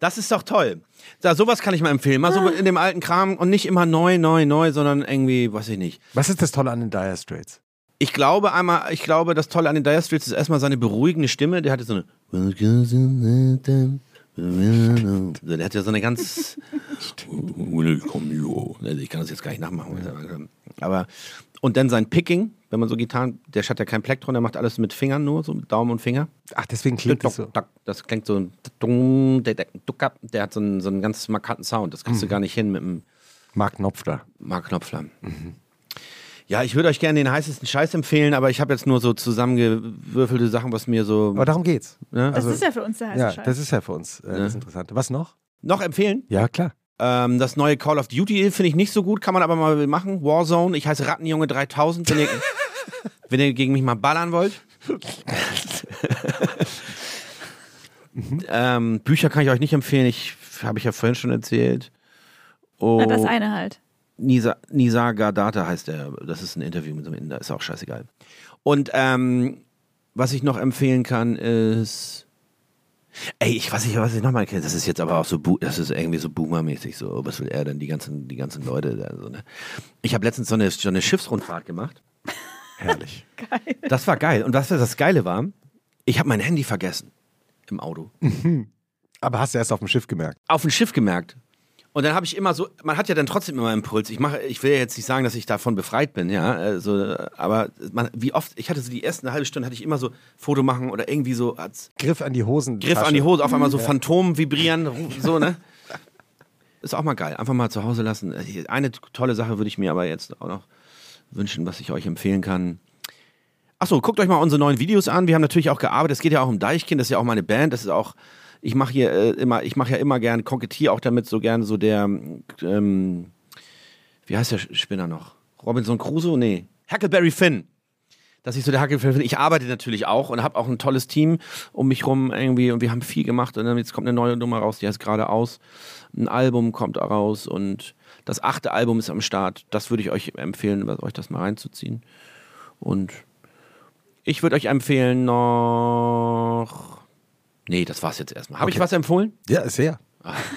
Das ist doch toll. Da, sowas kann ich mal empfehlen. Mal so in dem alten Kram und nicht immer neu, neu, neu, sondern irgendwie, weiß ich nicht. Was ist das Tolle an den Dire Straits? Ich glaube einmal, ich glaube, das Tolle an den Dire Straits ist erstmal seine beruhigende Stimme. Der hatte so eine. Der hat ja so eine ganz. Ich kann das jetzt gar nicht nachmachen. Aber. Und dann sein Picking, wenn man so Gitarren, der hat ja kein Plektron, der macht alles mit Fingern nur, so mit Daumen und Finger. Ach, deswegen klingt das so. Das klingt so. ein Der, der, hat so einen, so einen ganz markanten Sound. Das kriegst du gar nicht hin mit einem Mark Knopfler. Mark Knopfler. Ja, ich würde euch gerne den heißesten Scheiß empfehlen, aber ich habe jetzt nur so zusammengewürfelte Sachen, was mir so. Aber darum geht's. Ne? Das ist ja für uns der heiße Ja, Scheiß. das ist ja für uns äh, das Interessante. Was noch? Noch empfehlen? Ja, klar. Ähm, das neue Call of Duty finde ich nicht so gut, kann man aber mal machen. Warzone, ich heiße Rattenjunge 3000, wenn ihr, wenn ihr gegen mich mal ballern wollt. ähm, Bücher kann ich euch nicht empfehlen, ich habe ich ja vorhin schon erzählt. Oh, Na, das eine halt. Nisa, Nisa Gardata heißt er. Das ist ein Interview mit so einem Inder, ist auch scheißegal. Und ähm, was ich noch empfehlen kann, ist. Ey, ich weiß nicht, was ich nochmal kenne. Das ist jetzt aber auch so, das ist irgendwie so Boomer-mäßig. So, was will er denn, die ganzen, die ganzen Leute da so, ne? Ich habe letztens so eine, so eine Schiffsrundfahrt gemacht. Herrlich. Das war geil. Und was das Geile war, ich habe mein Handy vergessen im Auto. Aber hast du erst auf dem Schiff gemerkt? auf dem Schiff gemerkt. Und dann habe ich immer so, man hat ja dann trotzdem immer Impuls. Ich mache, ich will ja jetzt nicht sagen, dass ich davon befreit bin, ja, also, aber man, wie oft, ich hatte so die ersten halbe Stunde hatte ich immer so Foto machen oder irgendwie so als Griff an die Hosen. Griff an die Hose, auf einmal so Phantom vibrieren, so, ne? Ist auch mal geil. Einfach mal zu Hause lassen. Eine tolle Sache würde ich mir aber jetzt auch noch wünschen, was ich euch empfehlen kann. Achso, guckt euch mal unsere neuen Videos an. Wir haben natürlich auch gearbeitet. Es geht ja auch um Deichkind, das ist ja auch meine Band. Das ist auch, ich mache hier äh, immer, ich mache ja immer gern, kokettiere auch damit so gern so der, ähm, wie heißt der Spinner noch? Robinson Crusoe? Nee. Huckleberry Finn. Dass ich so der Huckleberry Finn, ich arbeite natürlich auch und habe auch ein tolles Team um mich rum irgendwie und wir haben viel gemacht und dann jetzt kommt eine neue Nummer raus, die heißt gerade aus. Ein Album kommt raus und das achte Album ist am Start. Das würde ich euch empfehlen, euch das mal reinzuziehen. Und ich würde euch empfehlen noch. Nee, das war's jetzt erstmal. Habe ich Okay. was empfohlen? Ja, sehr.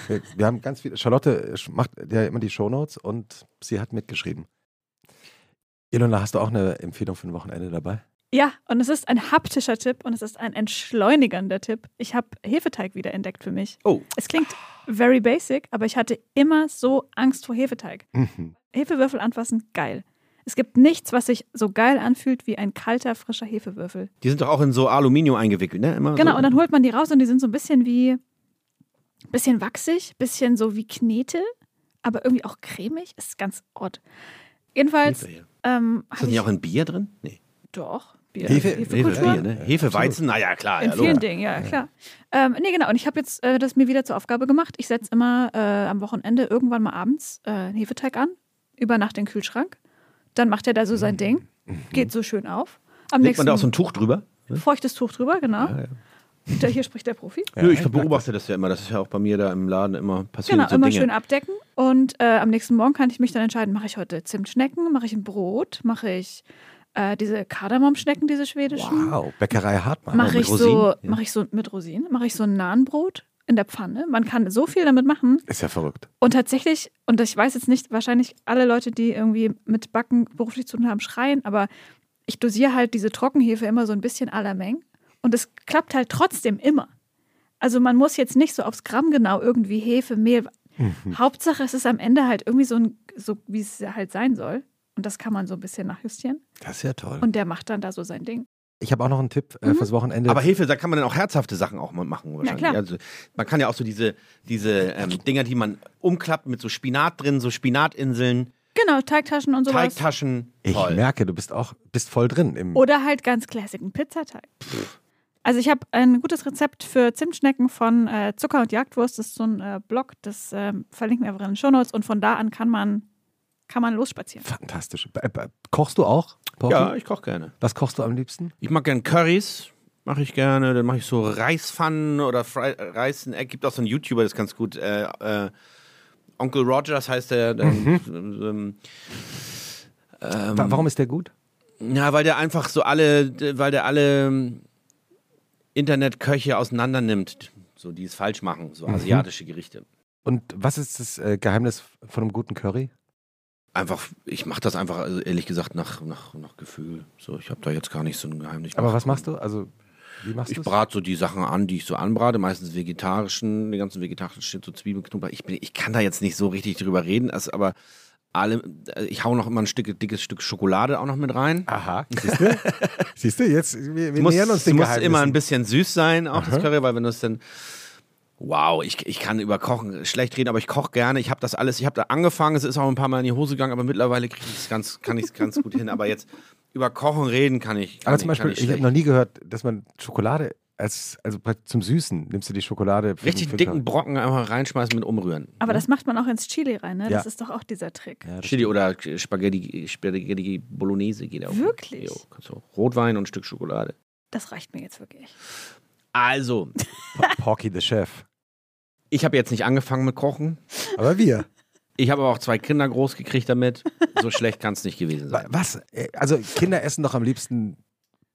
Wir, wir haben ganz viele. Charlotte macht ja immer die Shownotes und sie hat mitgeschrieben. Ilona, hast du auch eine Empfehlung für ein Wochenende dabei? Ja, und es ist ein haptischer Tipp und es ist ein entschleunigender Tipp. Ich habe Hefeteig wieder entdeckt für mich. Oh, Es klingt very basic, aber ich hatte immer so Angst vor Hefeteig. Mhm. Hefewürfel anfassen, geil. Es gibt nichts, was sich so geil anfühlt wie ein kalter, frischer Hefewürfel. die sind doch auch in so Aluminium eingewickelt, ne? Immer Genau, so. und dann holt man die raus und die sind so ein bisschen wie, bisschen wachsig, bisschen so wie Knete, aber irgendwie auch cremig. Ist ganz odd. Jedenfalls ähm, Ist das nicht ich auch in Bier drin? Nee. doch Bier, Hefe- Hefe, Hefekultur. Bier, ne? Hefe, Weizen, naja, klar. In ja, vielen. Dingen, ja, klar. Ähm, nee, genau. Und ich habe jetzt äh, das mir wieder zur Aufgabe gemacht. Ich setze immer äh, am Wochenende irgendwann mal abends äh, einen Hefeteig an, über Nacht in den Kühlschrank. Dann macht er da so sein Ding, geht so schön auf. Am Legt nächsten man da auch so ein Tuch drüber? feuchtes Tuch drüber, genau. Da, hier spricht der Profi. Nö, ich beobachte das ja immer. Das ist ja auch bei mir da im Laden immer passiert. Genau, so immer Dinge. schön abdecken. Und äh, am nächsten Morgen kann ich mich dann entscheiden, mache ich heute Zimtschnecken, mache ich ein Brot, mache ich äh, diese Kardamomschnecken, diese schwedischen. Wow, Bäckerei Hartmann. Mache ich so, mache ich so mit Rosinen, mache ich so ein Nahenbrot in der Pfanne. Man kann so viel damit machen. Ist ja verrückt. Und tatsächlich, und ich weiß jetzt nicht, wahrscheinlich alle Leute, die irgendwie mit Backen beruflich zu tun haben, schreien, aber ich dosiere halt diese Trockenhefe immer so ein bisschen la Menge und es klappt halt trotzdem immer. Also man muss jetzt nicht so aufs Gramm genau irgendwie Hefe, Mehl. Mhm. Hauptsache es ist am Ende halt irgendwie so, ein, so wie es halt sein soll. Und das kann man so ein bisschen nachjustieren. Das ist ja toll. Und der macht dann da so sein Ding. ich habe auch noch einen Tipp äh, Mhm. fürs Wochenende. Aber Hefe, da kann man dann auch herzhafte Sachen auch mal machen. Wahrscheinlich. klar. Also, man kann ja auch so diese, diese ähm, Dinger, die man umklappt mit so Spinat drin, so Spinatinseln, Genau, Teigtaschen und sowas. Teigtaschen. ich Toll. merke, du bist auch bist voll drin im. Oder halt ganz classic, ein Pizzateig. Also ich habe ein gutes Rezept für Zimtschnecken von äh, Zucker und Jagdwurst. Das ist so ein äh, Blog, das ähm, verlinken wir einfach in den Shownotes. Und von da an kann man, kann man losspazieren. Fantastisch. Äh, äh, Kochst du auch? Porky? Ja, ich koche gerne. Was kochst du am liebsten? Ich mag gerne Currys, mache ich gerne. Dann mache ich so Reispfannen oder Fre Reis Egg. Gibt auch so einen YouTuber, das ist ganz gut. Äh, äh, Onkel Rogers heißt der. der ähm, Wa- Warum ist der gut? Ja, weil der einfach so alle, weil der alle ähm, Internetköche auseinander nimmt, so die es falsch machen, so asiatische Gerichte. Und was ist das äh, Geheimnis von einem guten Curry? Einfach, ich mache das einfach, also ehrlich gesagt, nach, nach, nach Gefühl. So, ich habe da jetzt gar nicht so ein Geheimnis. Aber was machst du? Also, wie machst Ich du brate so die Sachen an, die ich so anbrate, meistens vegetarischen, den ganzen vegetarischen Shit, so Zwiebeln, Knoblauch. Ich, bin, ich kann da jetzt nicht so richtig drüber reden, also, aber alle, äh, ich hau noch immer ein Stück, dickes Stück Schokolade auch noch mit rein. Aha, siehst du? siehst du, jetzt, wir, wir muss, nähern uns den muss Geheimnissen. immer ein bisschen süß sein, auch das Curry, weil wenn du es dann. Wow, ich, ich kann über Kochen schlecht reden, aber ich koche gerne. Ich habe das alles, ich habe da angefangen, es ist auch ein paar Mal in die Hose gegangen, aber mittlerweile kriege ich es ganz, kann ich es ganz gut hin. Aber jetzt über Kochen reden kann ich. Kann Aber zum ich, Beispiel, ich, habe schlecht. noch nie gehört, dass man Schokolade als, also zum Süßen nimmst du die Schokolade. für- Richtig für- dicken Brocken einfach reinschmeißen mit umrühren. Aber das macht man auch ins Chili rein, ne? Ja. Das ist doch auch dieser Trick. Ja, Chili oder Spaghetti, Spaghetti Bolognese geht auch. Wirklich? Jo, du. Rotwein und ein Stück Schokolade. Das reicht mir jetzt wirklich. Also, Porky the Chef. Ich habe jetzt nicht angefangen mit Kochen. Aber wir. Ich habe aber auch zwei Kinder groß gekriegt damit. So schlecht kann es nicht gewesen sein. Was? Äh, Also Kinder essen doch am liebsten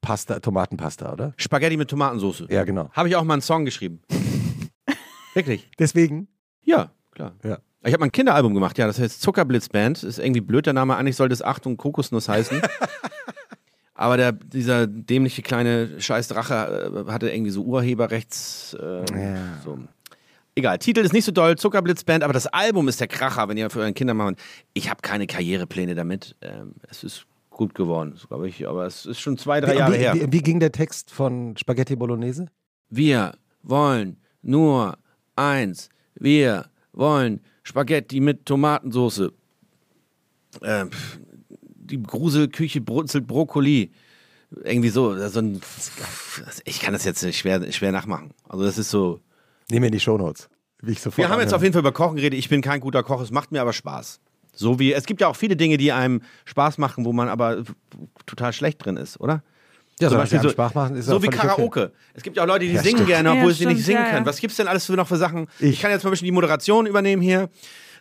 Pasta, Tomatenpasta, oder? Spaghetti mit Tomatensauce. Ja, genau. Habe ich auch mal einen Song geschrieben. Wirklich? Deswegen. Ja, klar. Ja. Ich habe mal ein Kinderalbum gemacht, ja, das heißt Zuckerblitzband. Ist irgendwie blöd der Name, eigentlich sollte es Achtung Kokosnuss heißen. Aber der, dieser dämliche kleine scheiß Drache äh, hatte irgendwie so Urheberrechts. Äh, Ja. so. Egal, Titel ist nicht so doll, Zuckerblitzband, aber das Album ist der Kracher, wenn ihr für euren Kinder macht. Ich habe keine Karrierepläne damit. Ähm, es ist gut geworden, glaube ich, aber es ist schon zwei, drei Wie, Jahre wie, her. wie, wie ging der Text von Spaghetti Bolognese? Wir wollen nur eins. Wir wollen Spaghetti mit Tomatensauce. Ähm, die Gruselküche brutzelt Brokkoli. Irgendwie so. so ein, ich kann das jetzt schwer, schwer nachmachen. Also das ist so. Nehmen wir in die Shownotes. Wie ich sofort Wir haben jetzt auf jeden Fall über Kochen geredet. Ich bin kein guter Koch, es macht mir aber Spaß. So wie, es gibt ja auch viele Dinge, die einem Spaß machen, wo man aber total schlecht drin ist, oder? ja, Zum so, Beispiel so- Spaß machen, ist so wie völlig okay. Karaoke. Es gibt ja auch Leute, die Ja, singen stimmt. gerne, obwohl Ja, sie nicht stimmt, singen ja, können. Was gibt's denn alles für noch für Sachen? Ich, Ich. kann jetzt mal ein bisschen die Moderation übernehmen hier.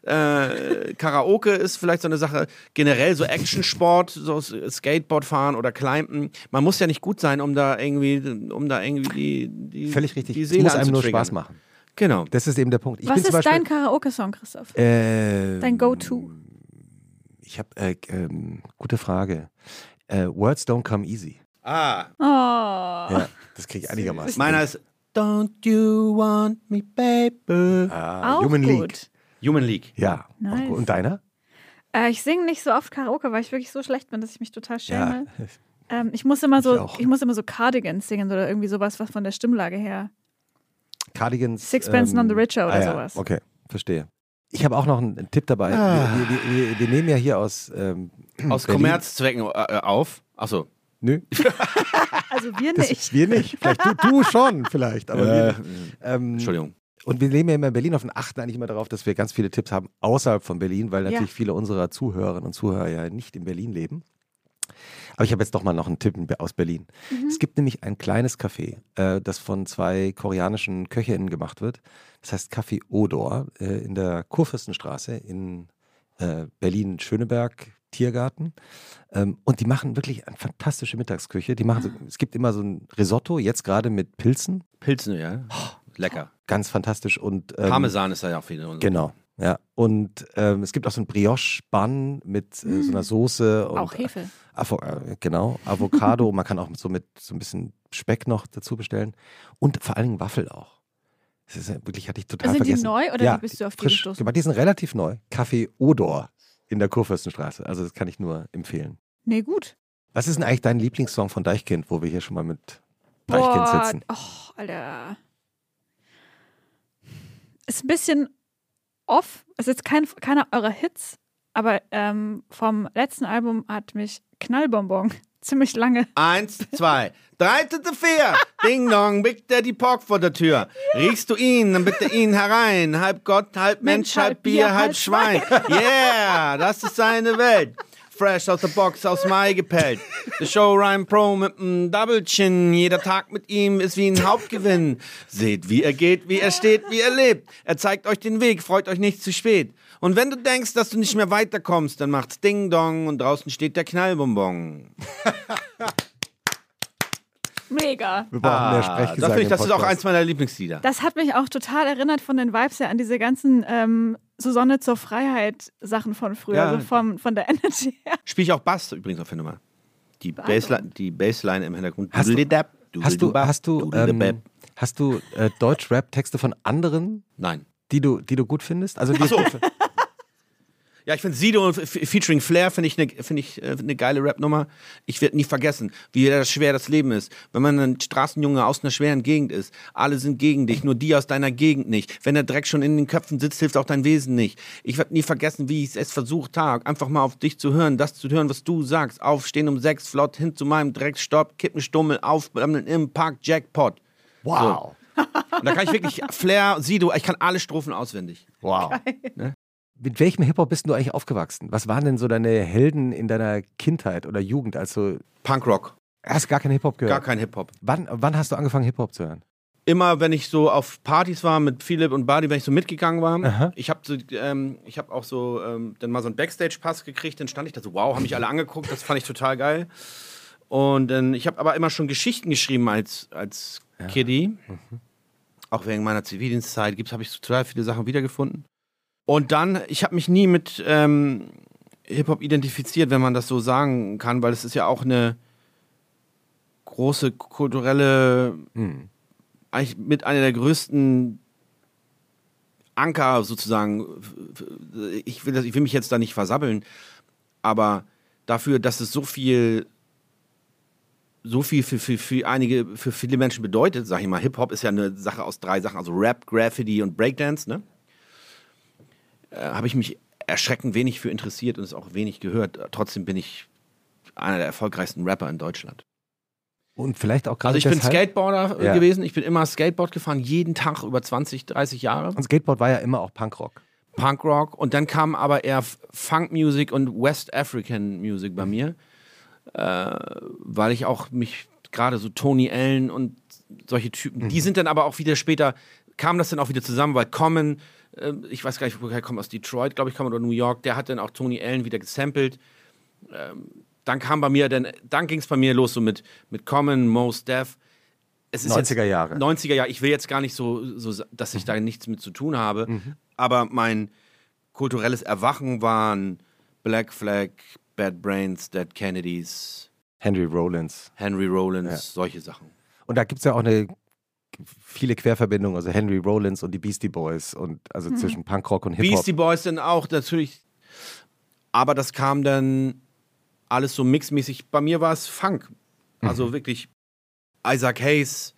Äh, Karaoke ist vielleicht so eine Sache, generell so Actionsport, so Skateboard fahren oder Climben. Man muss ja nicht gut sein, um da irgendwie, um da irgendwie die, die Völlig richtig. Die es Seele muss einem nur. Spaß machen. Genau. Das ist eben der Punkt. Ich Was bin ist Beispiel, dein Karaoke-Song, Christoph? äh, Dein Go-To? Ich habe äh, ähm, gute Frage. Äh, Words don't come easy. Ah, Oh. Ja, das kriege ich einigermaßen. meiner ist Don't you want me, baby? ah, auch Human gut. League. Human League. Ja. Nice. Und deiner? Äh, ich singe nicht so oft Karaoke, weil ich wirklich so schlecht bin, dass ich mich total schäme. Ja. Ähm, ich muss immer Ich so, ich muss immer so Cardigans singen oder irgendwie sowas, was von der Stimmlage her. Cardigans. Sixpence None the Richer oder ah, ja. sowas. Okay, verstehe. Ich habe auch noch einen, Tipp dabei. Ah. Wir, wir, wir, wir nehmen ja hier aus. Ähm, Aus Berlin- Kommerzzwecken äh, auf. Achso. Nö, Also wir das, nicht. wir nicht. Vielleicht du, du schon, vielleicht. Aber wir nicht. Ähm, Entschuldigung. Und wir leben ja immer in Berlin auf und achten eigentlich immer darauf, dass wir ganz viele Tipps haben außerhalb von Berlin, weil natürlich viele unserer Zuhörerinnen und Zuhörer ja nicht in Berlin leben. Aber ich habe jetzt doch mal noch einen Tipp aus Berlin. Es gibt nämlich ein kleines Café, äh, das von zwei koreanischen KöchInnen gemacht wird. Das heißt Café Odor äh, in der Kurfürstenstraße in äh, Berlin-Schöneberg. Tiergarten. Ähm, und die machen wirklich eine fantastische Mittagsküche. Die machen so, es gibt immer so ein Risotto, jetzt gerade mit Pilzen. Pilzen, ja. Lecker. Ganz fantastisch. Und, ähm, Parmesan ist da ja auch viel drin. Genau. Ja, und ähm, es gibt auch so ein Brioche-Bun mit äh, so einer Soße. Und, Auch Hefe. Avo äh, genau, Avocado. Man kann auch so mit so ein bisschen Speck noch dazu bestellen. Und vor allen Dingen Waffel auch. Das ist ja wirklich, hatte ich total Sind die vergessen. neu oder ja, wie bist du auf die frisch gestoßen? Die sind relativ neu. Kaffee Odor in der Kurfürstenstraße. Also das kann ich nur empfehlen. Nee, gut. Was ist denn eigentlich dein Lieblingssong von Deichkind, wo wir hier schon mal mit Deichkind Boah, sitzen? oh, Alter. Ist ein bisschen off. Ist jetzt kein, keiner eurer Hits, aber ähm, vom letzten Album hat mich Knallbonbon ziemlich lange. Eins, zwei, drei, dritte, vier. Ding dong, Big Daddy Pork vor der Tür. Riechst du ihn, dann bitte ihn herein. Halb Gott, halb Mensch, halb Bier, halb Schwein. Yeah, das ist seine Welt. Fresh aus der Box, aus Mai gepellt. The Show Rhyme Pro mit einem Double Chin. Jeder Tag mit ihm ist wie ein Hauptgewinn. Seht, wie er geht, wie er steht, wie er lebt. Er zeigt euch den Weg, freut euch nicht zu spät. Und wenn du denkst, dass du nicht mehr weiterkommst, dann macht's Ding Dong und draußen steht der Knallbonbon. Mega. Wir brauchen mehr Ah, Sprechgesang das, find ich, das ist auch eins meiner Lieblingslieder. Das hat mich auch total erinnert von den Vibes her an diese ganzen ähm, Susanne zur Freiheit Sachen von früher, Ja. so vom, von der Energy her. Spiele ich auch Bass übrigens auf der Nummer. Die Bassline, die Bassline im Hintergrund. Hast du- Hast du, hast du, ähm, hast du äh, Deutsch-Rap-Texte von anderen, Nein. die du, die du gut findest? Also die Ach so. Ja, ich finde Sido und featuring Flair finde ich eine find ich, äh, eine geile Rap-Nummer. Ich werde nie vergessen, wie das schwer das Leben ist. Wenn man ein Straßenjunge aus einer schweren Gegend ist, alle sind gegen dich, nur die aus deiner Gegend nicht. Wenn der Dreck schon in den Köpfen sitzt, hilft auch dein Wesen nicht. Ich werde nie vergessen, wie ich es versucht habe, einfach mal auf dich zu hören, das zu hören, was du sagst. Aufstehen um sechs, flott hin zu meinem Dreck, Stopp, kippen Stummel, aufblammeln im Park, Jackpot. wow. Und da kann ich wirklich Flair, Sido, ich kann alle Strophen auswendig. Wow. Mit welchem Hip-Hop bist du eigentlich aufgewachsen? Was waren denn so deine Helden in deiner Kindheit oder Jugend? Also, Punkrock, hast gar keinen Hip-Hop gehört? gar kein Hip-Hop. Wann, wann hast du angefangen, Hip-Hop zu hören? immer, wenn ich so auf Partys war mit Philipp und Buddy, wenn ich so mitgegangen war, Aha. ich habe so, ähm, ich habe auch so ähm, dann mal so einen Backstage-Pass gekriegt, dann stand ich da so, wow, haben mich alle angeguckt, das fand ich total geil. Und dann, ich habe aber immer schon Geschichten geschrieben als, als Kiddie. Auch wegen meiner Zivildienstzeit habe ich total viele Sachen wiedergefunden. Und dann, ich habe mich nie mit ähm, Hip-Hop identifiziert, wenn man das so sagen kann, weil es ist ja auch eine große kulturelle Hm. eigentlich mit einer der größten Anker sozusagen. Ich will, das, ich will mich jetzt da nicht versabbeln, aber dafür, dass es so viel, so viel für, für, für einige, für viele Menschen bedeutet, sag ich mal, Hip-Hop ist ja eine Sache aus drei Sachen, also Rap, Graffiti und Breakdance, ne? Äh, Habe ich mich erschreckend wenig für interessiert und es auch wenig gehört. Trotzdem bin ich einer der erfolgreichsten Rapper in Deutschland. Und vielleicht auch gerade Also ich bin deshalb- Skateboarder äh, Ja. gewesen. Ich bin immer Skateboard gefahren, jeden Tag über 20, 30 Jahre. Und Skateboard war ja immer auch Punkrock. Punkrock. Und dann kam aber eher Funk Music und West African Music bei mir. Äh, weil ich auch mich gerade so Tony Allen und solche Typen, die sind dann aber auch wieder später, kam das dann auch wieder zusammen, weil Common, ich weiß gar nicht, woher er kommt, aus Detroit, glaube ich, kam oder New York, der hat dann auch Tony Allen wieder gesampelt. Ähm, dann kam bei mir, dann, dann ging es bei mir los so mit, mit Common, Mos Def. Es ist 90er jetzt, Jahre. 90er Jahre. Ich will jetzt gar nicht so, so dass ich da nichts mit zu tun habe. Mhm. Aber mein kulturelles Erwachen waren Black Flag, Bad Brains, Dead Kennedys, Henry Rollins. Henry Rollins, Ja. solche Sachen. Und da gibt es ja auch eine viele Querverbindungen, also Henry Rollins und die Beastie Boys und also zwischen Punkrock und Hip-Hop. Beastie Boys dann auch natürlich. Aber das kam dann alles so mixmäßig. Bei mir war es Funk. Also wirklich Isaac Hayes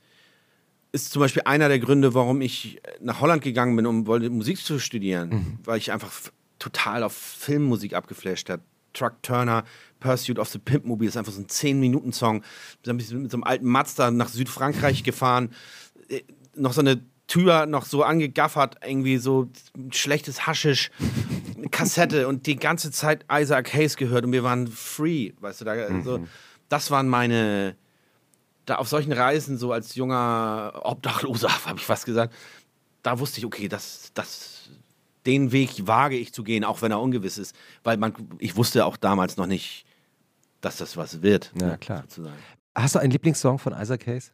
ist zum Beispiel einer der Gründe, warum ich nach Holland gegangen bin, um wollte Musik zu studieren, weil ich einfach total auf Filmmusik abgeflasht habe. Truck Turner, Pursuit of the Pimp Mobile ist einfach so ein 10-Minuten-Song. Wir sind mit so einem alten Mazda nach Südfrankreich gefahren. Äh, Noch so eine Tür noch so angegaffert, irgendwie so schlechtes Haschisch, Kassette und die ganze Zeit Isaac Hayes gehört und wir waren free, weißt du, da, also, das waren meine, da auf solchen Reisen, so als junger Obdachloser, habe ich fast gesagt, da wusste ich, okay, das, das, den Weg wage ich zu gehen, auch wenn er ungewiss ist, weil man, ich wusste auch damals noch nicht, dass das was wird. Ja, ne, klar. Sozusagen. Hast du einen Lieblingssong von Isaac Hayes?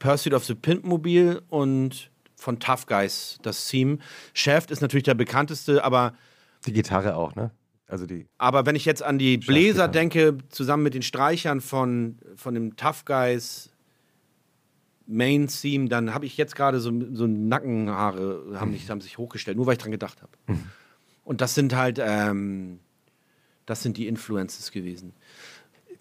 Pursuit of the Pimp Mobile und von Tough Guys, das Theme. Shaft ist natürlich der bekannteste, aber, Die Gitarre auch, ne? Also die. aber wenn ich jetzt an die Bläser denke, zusammen mit den Streichern von, von dem Tough Guys Main Theme, dann habe ich jetzt gerade so, so Nackenhaare haben, sich, haben sich hochgestellt, nur weil ich dran gedacht habe. Und das sind halt, ähm, das sind die Influences gewesen.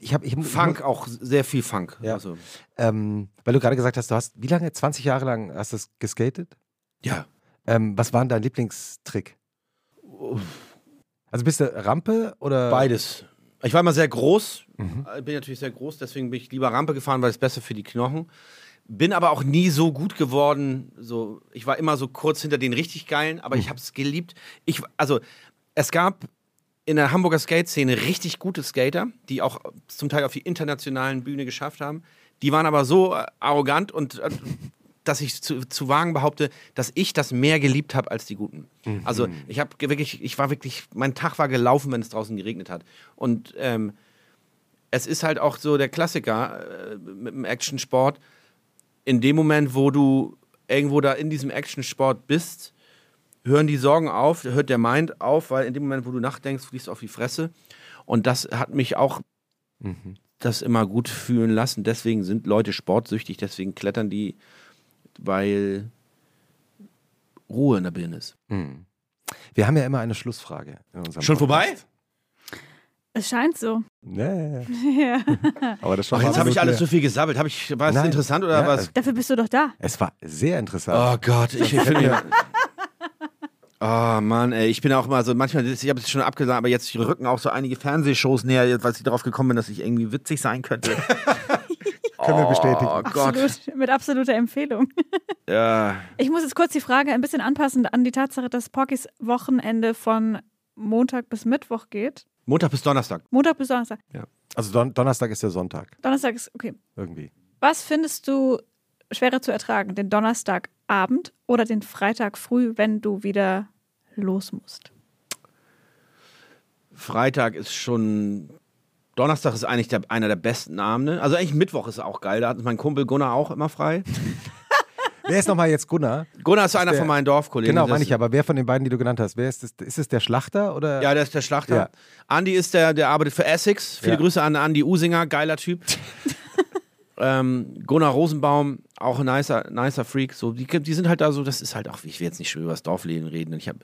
Ich habe ich, Funk, auch sehr viel Funk. Ja. Also, Ähm, weil du gerade gesagt hast, du hast wie lange? 20 Jahre lang hast du geskatet? ja. Ähm, was war denn dein Lieblingstrick? Also bist du Rampe oder? Beides. Ich war immer sehr groß, Mhm. bin natürlich sehr groß, deswegen bin ich lieber Rampe gefahren, weil es besser für die Knochen. Bin aber auch nie so gut geworden. So, ich war immer so kurz hinter den richtig geilen, aber Mhm. ich habe es geliebt. Ich, also, es gab in der Hamburger Skate-Szene richtig gute Skater, die auch zum Teil auf die internationalen Bühne geschafft haben. Die waren aber so äh, arrogant und äh, dass ich zu, zu wagen behaupte, dass ich das mehr geliebt habe als die Guten. Also ich habe wirklich, ich war wirklich, mein Tag war gelaufen, wenn es draußen geregnet hat. Und ähm, es ist halt auch so der Klassiker äh, mit dem Actionsport. In dem Moment, wo du irgendwo da in diesem Actionsport bist, hören die Sorgen auf, hört der Mind auf, weil in dem Moment, wo du nachdenkst, fliegst du auf die Fresse. Und das hat mich auch das immer gut fühlen lassen. Deswegen sind Leute sportsüchtig, deswegen klettern die, weil Ruhe in der Birne ist. Hm. Wir haben ja immer eine Schlussfrage. In unserem Schon vorbei? Podcast. Es scheint so. Nee, Ja. aber das schon Ach, jetzt habe ich alles so. so viel gesabbelt. Hab ich, war es Nein. interessant oder Ja, was? Dafür bist du doch da. Es war sehr interessant. Oh Gott, ich finde. Oh Mann, ey, ich bin auch immer so, manchmal, ich habe es schon abgesagt, aber jetzt rücken auch so einige Fernsehshows näher, weil ich darauf gekommen bin, dass ich irgendwie witzig sein könnte. Können wir bestätigen. Oh Gott. Absolut, mit absoluter Empfehlung. Ja. Ich muss jetzt kurz die Frage ein bisschen anpassen an die Tatsache, dass Porkys Wochenende von Montag bis Mittwoch geht. Montag bis Donnerstag. Montag bis Donnerstag. Also Don Donnerstag ist der Sonntag Donnerstag ist okay. irgendwie. Was findest du schwerer zu ertragen? Den Donnerstagabend oder den Freitag früh, wenn du wieder los musst? Freitag ist schon. Donnerstag ist eigentlich der, einer der besten Abende. Also eigentlich Mittwoch ist auch geil. Da hat mein Kumpel Gunnar auch immer frei. Wer ist nochmal jetzt Gunnar? Gunnar ist einer der- von meinen Dorfkollegen. Genau, meine ich, aber wer von den beiden, die du genannt hast, wer ist das? Ist es der Schlachter oder? Ja, der ist der Schlachter. Ja. Andi ist der, der arbeitet für Essex. Viele Ja. Grüße an Andi Usinger, geiler Typ. ähm, Gunnar Rosenbaum, auch ein nicer, nicer Freak. So, die, die sind halt da so, das ist halt auch, ich will jetzt nicht schon über das Dorfleben reden. Ich habe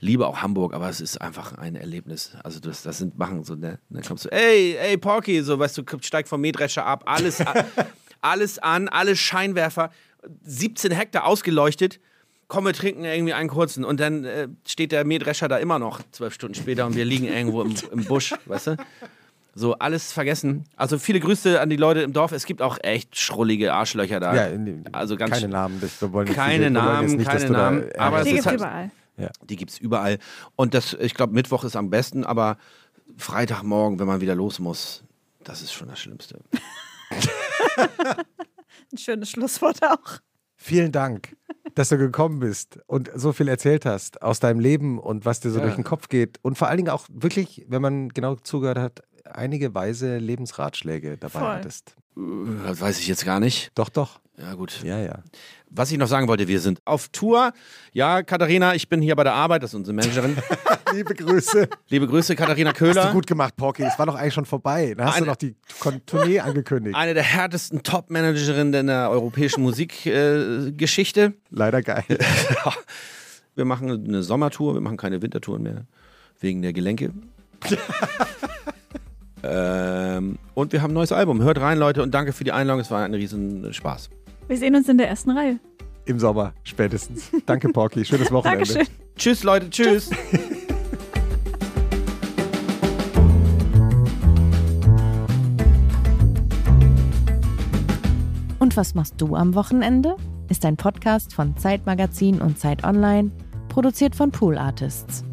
liebe auch Hamburg, aber es ist einfach ein Erlebnis. Also das, das sind machen so, ne? Dann kommst du, ey, ey, Porky, so, weißt du, steig vom Mähdrescher ab, alles, a- alles an, alle Scheinwerfer, 17 Hektar ausgeleuchtet. Komm, wir trinken irgendwie einen kurzen. Und dann äh, steht der Mähdrescher da immer noch zwölf Stunden später und wir liegen irgendwo im, im Busch, weißt du? So, alles vergessen. Also viele Grüße an die Leute im Dorf. Es gibt auch echt schrullige Arschlöcher da. Ja, in- also ganz keine Namen. Das, wir wollen Keine nicht- Namen, nicht, keine da Namen, Ärger aber. Die gibt halt- überall. Die gibt es überall. Und das, ich glaube, Mittwoch ist am besten, aber Freitagmorgen, wenn man wieder los muss, das ist schon das Schlimmste. Ein schönes Schlusswort auch. Vielen Dank, dass du gekommen bist und so viel erzählt hast aus deinem Leben und was dir so Ja. durch den Kopf geht. Und vor allen Dingen auch wirklich, wenn man genau zugehört hat, einige weise Lebensratschläge dabei Voll. hattest. Äh, Das weiß ich jetzt gar nicht. Doch, doch. Ja, gut. Ja, ja. Was ich noch sagen wollte, wir sind auf Tour. Ja, Katharina, ich bin hier bei der Arbeit, das ist unsere Managerin. Liebe Grüße. Liebe Grüße, Katharina Hast du Köhler. gut gemacht, Porky. Das war doch eigentlich schon vorbei. Da hast Eine- du noch die Tournee angekündigt. Eine der härtesten Top-Managerinnen in der europäischen Musikgeschichte. Äh. Leider geil. Wir machen eine Sommertour, wir machen keine Wintertouren mehr, wegen der Gelenke. ähm, und wir haben ein neues Album. Hört rein, Leute, und danke für die Einladung. Es war ein riesen Spaß. Wir sehen uns in der ersten Reihe. Im Sommer spätestens. Danke, Porky. Schönes Wochenende. Dankeschön. Tschüss, Leute, tschüss. Und was machst du am Wochenende? Ist ein Podcast von Zeitmagazin und Zeit Online, produziert von Pool Artists.